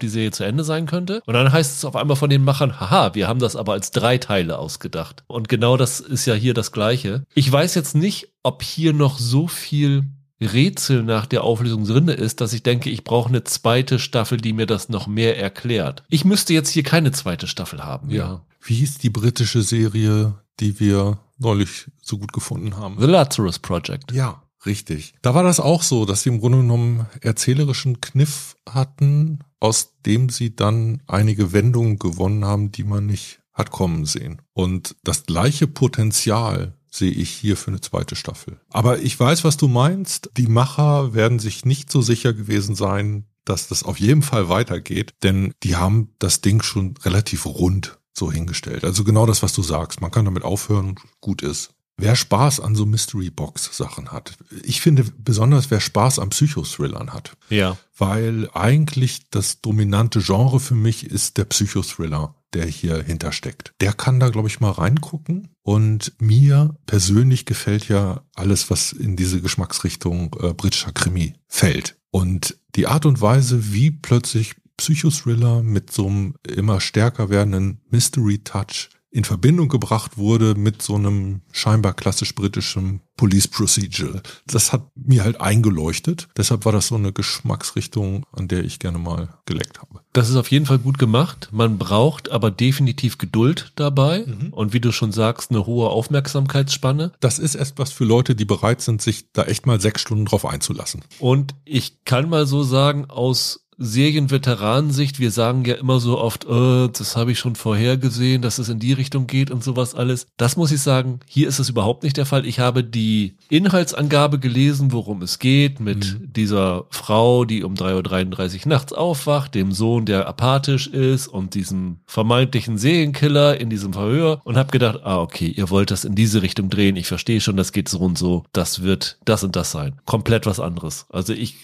die Serie zu Ende sein könnte. Und dann heißt es auf einmal von den Machern, haha, wir haben das aber als drei Teile ausgedacht. Und genau das ist ja hier das Gleiche. Ich weiß jetzt nicht, ob hier noch so viel Rätsel nach der Auflösung drinne ist, dass ich denke, ich brauche eine zweite Staffel, die mir das noch mehr erklärt. Ich müsste jetzt hier keine zweite Staffel haben. Ja. Wie hieß die britische Serie, die wir neulich so gut gefunden haben? The Lazarus Project. Ja, richtig. Da war das auch so, dass sie im Grunde genommen erzählerischen Kniff hatten, aus dem sie dann einige Wendungen gewonnen haben, die man nicht hat kommen sehen. Und das gleiche Potenzial sehe ich hier für eine zweite Staffel. Aber ich weiß, was du meinst. Die Macher werden sich nicht so sicher gewesen sein, dass das auf jeden Fall weitergeht, denn die haben das Ding schon relativ rund so hingestellt. Also genau das, was du sagst. Man kann damit aufhören gut ist. Wer Spaß an so Mystery Box Sachen hat. Ich finde besonders, wer Spaß an Psychothrillern hat. Ja. Weil eigentlich das dominante Genre für mich ist der Psychothriller der hier hintersteckt. Der kann da, glaube ich, mal reingucken. Und mir persönlich gefällt ja alles, was in diese Geschmacksrichtung äh, britischer Krimi fällt. Und die Art und Weise, wie plötzlich Psychothriller mit so einem immer stärker werdenden Mystery-Touch in Verbindung gebracht wurde mit so einem scheinbar klassisch britischen Police Procedural. Das hat mir halt eingeleuchtet. Deshalb war das so eine Geschmacksrichtung, an der ich gerne mal geleckt habe. Das ist auf jeden Fall gut gemacht. Man braucht aber definitiv Geduld dabei mhm. und wie du schon sagst, eine hohe Aufmerksamkeitsspanne. Das ist etwas für Leute, die bereit sind, sich da echt mal sechs Stunden drauf einzulassen. Und ich kann mal so sagen, aus Serienveteranensicht, wir sagen ja immer so oft, äh, das habe ich schon vorher gesehen, dass es in die Richtung geht und sowas alles. Das muss ich sagen, hier ist es überhaupt nicht der Fall. Ich habe die Inhaltsangabe gelesen, worum es geht, mit mhm. dieser Frau, die um 3.33 Uhr nachts aufwacht, dem Sohn, der apathisch ist und diesem vermeintlichen Serienkiller in diesem Verhör und habe gedacht, ah, okay, ihr wollt das in diese Richtung drehen. Ich verstehe schon, das geht so und so. Das wird das und das sein. Komplett was anderes. Also ich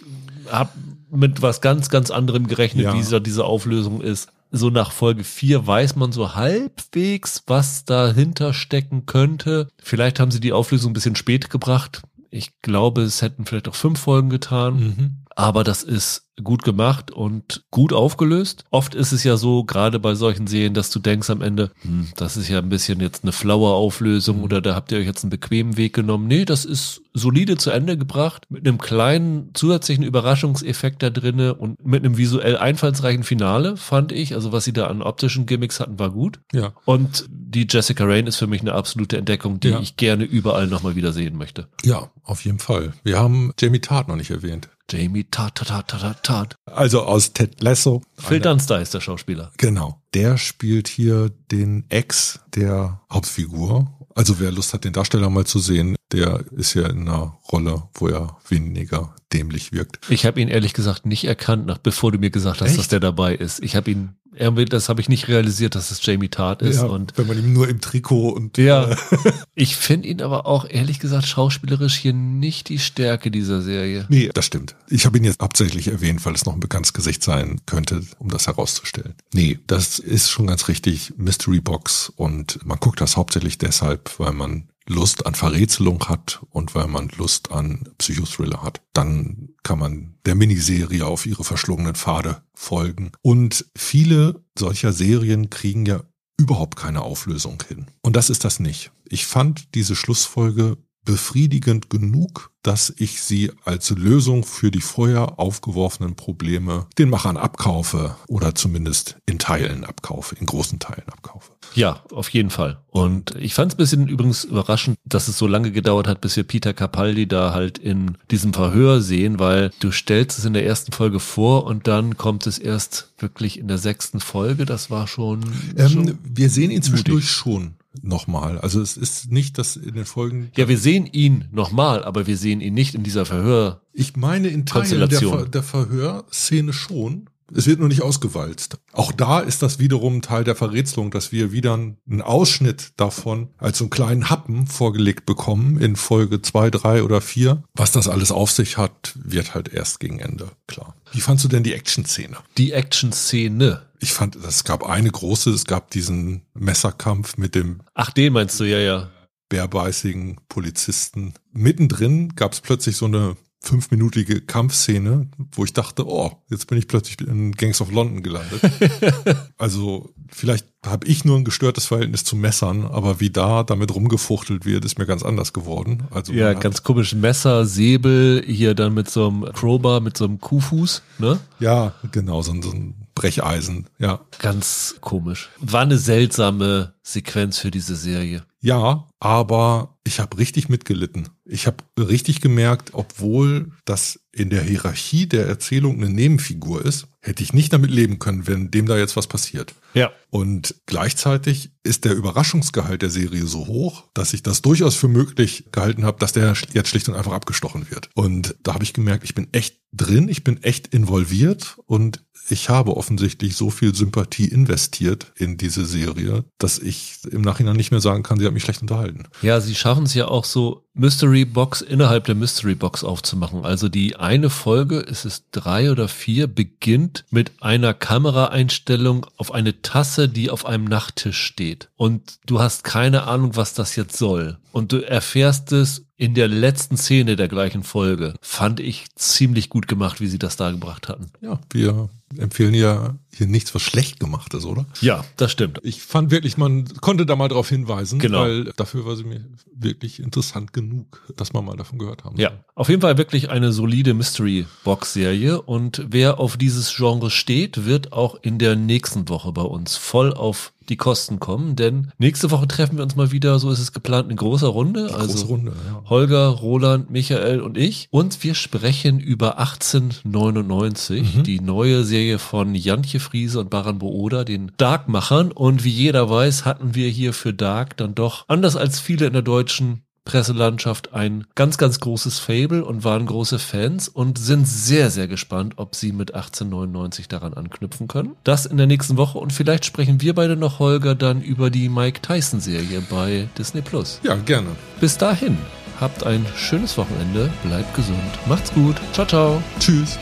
habe mit was ganz, ganz anderem gerechnet, ja. wie da diese Auflösung ist. So nach Folge 4 weiß man so halbwegs, was dahinter stecken könnte. Vielleicht haben sie die Auflösung ein bisschen spät gebracht. Ich glaube, es hätten vielleicht auch fünf Folgen getan. Mhm. Aber das ist gut gemacht und gut aufgelöst. Oft ist es ja so, gerade bei solchen Serien, dass du denkst am Ende, hm, das ist ja ein bisschen jetzt eine flaue Auflösung mhm. oder da habt ihr euch jetzt einen bequemen Weg genommen. Nee, das ist solide zu Ende gebracht, mit einem kleinen zusätzlichen Überraschungseffekt da drinne und mit einem visuell einfallsreichen Finale, fand ich. Also was sie da an optischen Gimmicks hatten, war gut. Ja. Und die Jessica Rain ist für mich eine absolute Entdeckung, die ja. ich gerne überall nochmal wieder sehen möchte. Ja, auf jeden Fall. Wir haben Jamie Tart noch nicht erwähnt. Jamie Tart, Tart, Tart, Tart, Tart. Also aus Ted Lasso. Phil Dunster ist der Schauspieler. Genau. Der spielt hier den Ex der Hauptfigur. Also wer Lust hat, den Darsteller mal zu sehen, der ist ja in einer Rolle, wo er weniger dämlich wirkt. Ich habe ihn ehrlich gesagt nicht erkannt, nach, bevor du mir gesagt hast, Echt? dass der dabei ist. Ich habe ihn das habe ich nicht realisiert, dass es Jamie Tart ist. Ja, und wenn man ihm nur im Trikot und ja, äh, ich finde ihn aber auch ehrlich gesagt schauspielerisch hier nicht die Stärke dieser Serie. Nee, das stimmt. Ich habe ihn jetzt hauptsächlich erwähnt, weil es noch ein bekanntes Gesicht sein könnte, um das herauszustellen. Nee, das ist schon ganz richtig Mystery Box und man guckt das hauptsächlich deshalb, weil man Lust an Verrätselung hat und weil man Lust an Psychothriller hat. Dann kann man der Miniserie auf ihre verschlungenen Pfade folgen. Und viele solcher Serien kriegen ja überhaupt keine Auflösung hin. Und das ist das nicht. Ich fand diese Schlussfolge befriedigend genug, dass ich sie als Lösung für die vorher aufgeworfenen Probleme den Machern abkaufe oder zumindest in Teilen abkaufe, in großen Teilen abkaufe. Ja, auf jeden Fall. Und ich fand es ein bisschen übrigens überraschend, dass es so lange gedauert hat, bis wir Peter Capaldi da halt in diesem Verhör sehen, weil du stellst es in der ersten Folge vor und dann kommt es erst wirklich in der sechsten Folge. Das war schon. Ähm, schon wir sehen ihn zwischendurch schon nochmal. Also es ist nicht, dass in den Folgen. Ja, wir sehen ihn nochmal, aber wir sehen ihn nicht in dieser Verhör. Ich meine in Teilen der, Ver der Verhörszene schon. Es wird nur nicht ausgewalzt. Auch da ist das wiederum Teil der Verrätselung, dass wir wieder einen Ausschnitt davon als so einen kleinen Happen vorgelegt bekommen in Folge zwei, drei oder vier. Was das alles auf sich hat, wird halt erst gegen Ende klar. Wie fandst du denn die Action-Szene? Die Action-Szene. Ich fand, es gab eine große, es gab diesen Messerkampf mit dem Ach, den meinst du, ja, ja. bärbeißigen Polizisten. Mittendrin gab es plötzlich so eine fünfminütige Kampfszene, wo ich dachte, oh, jetzt bin ich plötzlich in Gangs of London gelandet. also vielleicht habe ich nur ein gestörtes Verhältnis zu Messern, aber wie da damit rumgefuchtelt wird, ist mir ganz anders geworden. Also Ja, ganz komisch. Messer, Säbel, hier dann mit so einem Crowbar, mit so einem Kuhfuß, ne? ja, genau, so, ein- so ein Brecheisen, ja. Ganz komisch. War eine seltsame Sequenz für diese Serie. Ja, aber ich habe richtig mitgelitten. Ich habe richtig gemerkt, obwohl das in der Hierarchie der Erzählung eine Nebenfigur ist, hätte ich nicht damit leben können, wenn dem da jetzt was passiert. Ja. Und gleichzeitig ist der Überraschungsgehalt der Serie so hoch, dass ich das durchaus für möglich gehalten habe, dass der jetzt schlicht und einfach abgestochen wird. Und da habe ich gemerkt, ich bin echt drin, ich bin echt involviert und ich habe offensichtlich so viel Sympathie investiert in diese Serie, dass ich im Nachhinein nicht mehr sagen kann, sie hat mich schlecht unterhalten. Ja, sie schaffen es ja auch so, Mystery Box innerhalb der Mystery Box aufzumachen. Also die eine Folge, ist es drei oder vier, beginnt mit einer Kameraeinstellung auf eine Tasse, die auf einem Nachttisch steht. Und du hast keine Ahnung, was das jetzt soll. Und du erfährst es in der letzten Szene der gleichen Folge. Fand ich ziemlich gut gemacht, wie sie das da gebracht hatten. Ja, wir empfehlen ja hier nichts, was schlecht gemacht ist, oder? Ja, das stimmt. Ich fand wirklich, man konnte da mal drauf hinweisen, Genau. weil dafür war sie mir wirklich interessant genug, dass man mal davon gehört haben. Ja, auf jeden Fall wirklich eine solide Mystery Box Serie und wer auf dieses Genre steht, wird auch in der nächsten Woche bei uns voll auf die Kosten kommen, denn nächste Woche treffen wir uns mal wieder, so ist es geplant, in großer Runde. Die also große Runde, ja. Holger, Roland, Michael und ich. Und wir sprechen über 1899, Mhm. die neue Serie von Jantje Friese und Baran Booda, den Dark-Machern. Und wie jeder weiß, hatten wir hier für Dark dann doch, anders als viele in der deutschen Presselandschaft ein ganz, ganz großes Fable und waren große Fans und sind sehr, sehr gespannt, ob sie mit 1899 daran anknüpfen können. Das in der nächsten Woche und vielleicht sprechen wir beide noch, Holger, dann über die Mike Tyson Serie bei Disney Plus. Ja, gerne. Bis dahin, habt ein schönes Wochenende, bleibt gesund, macht's gut, ciao, ciao. Tschüss.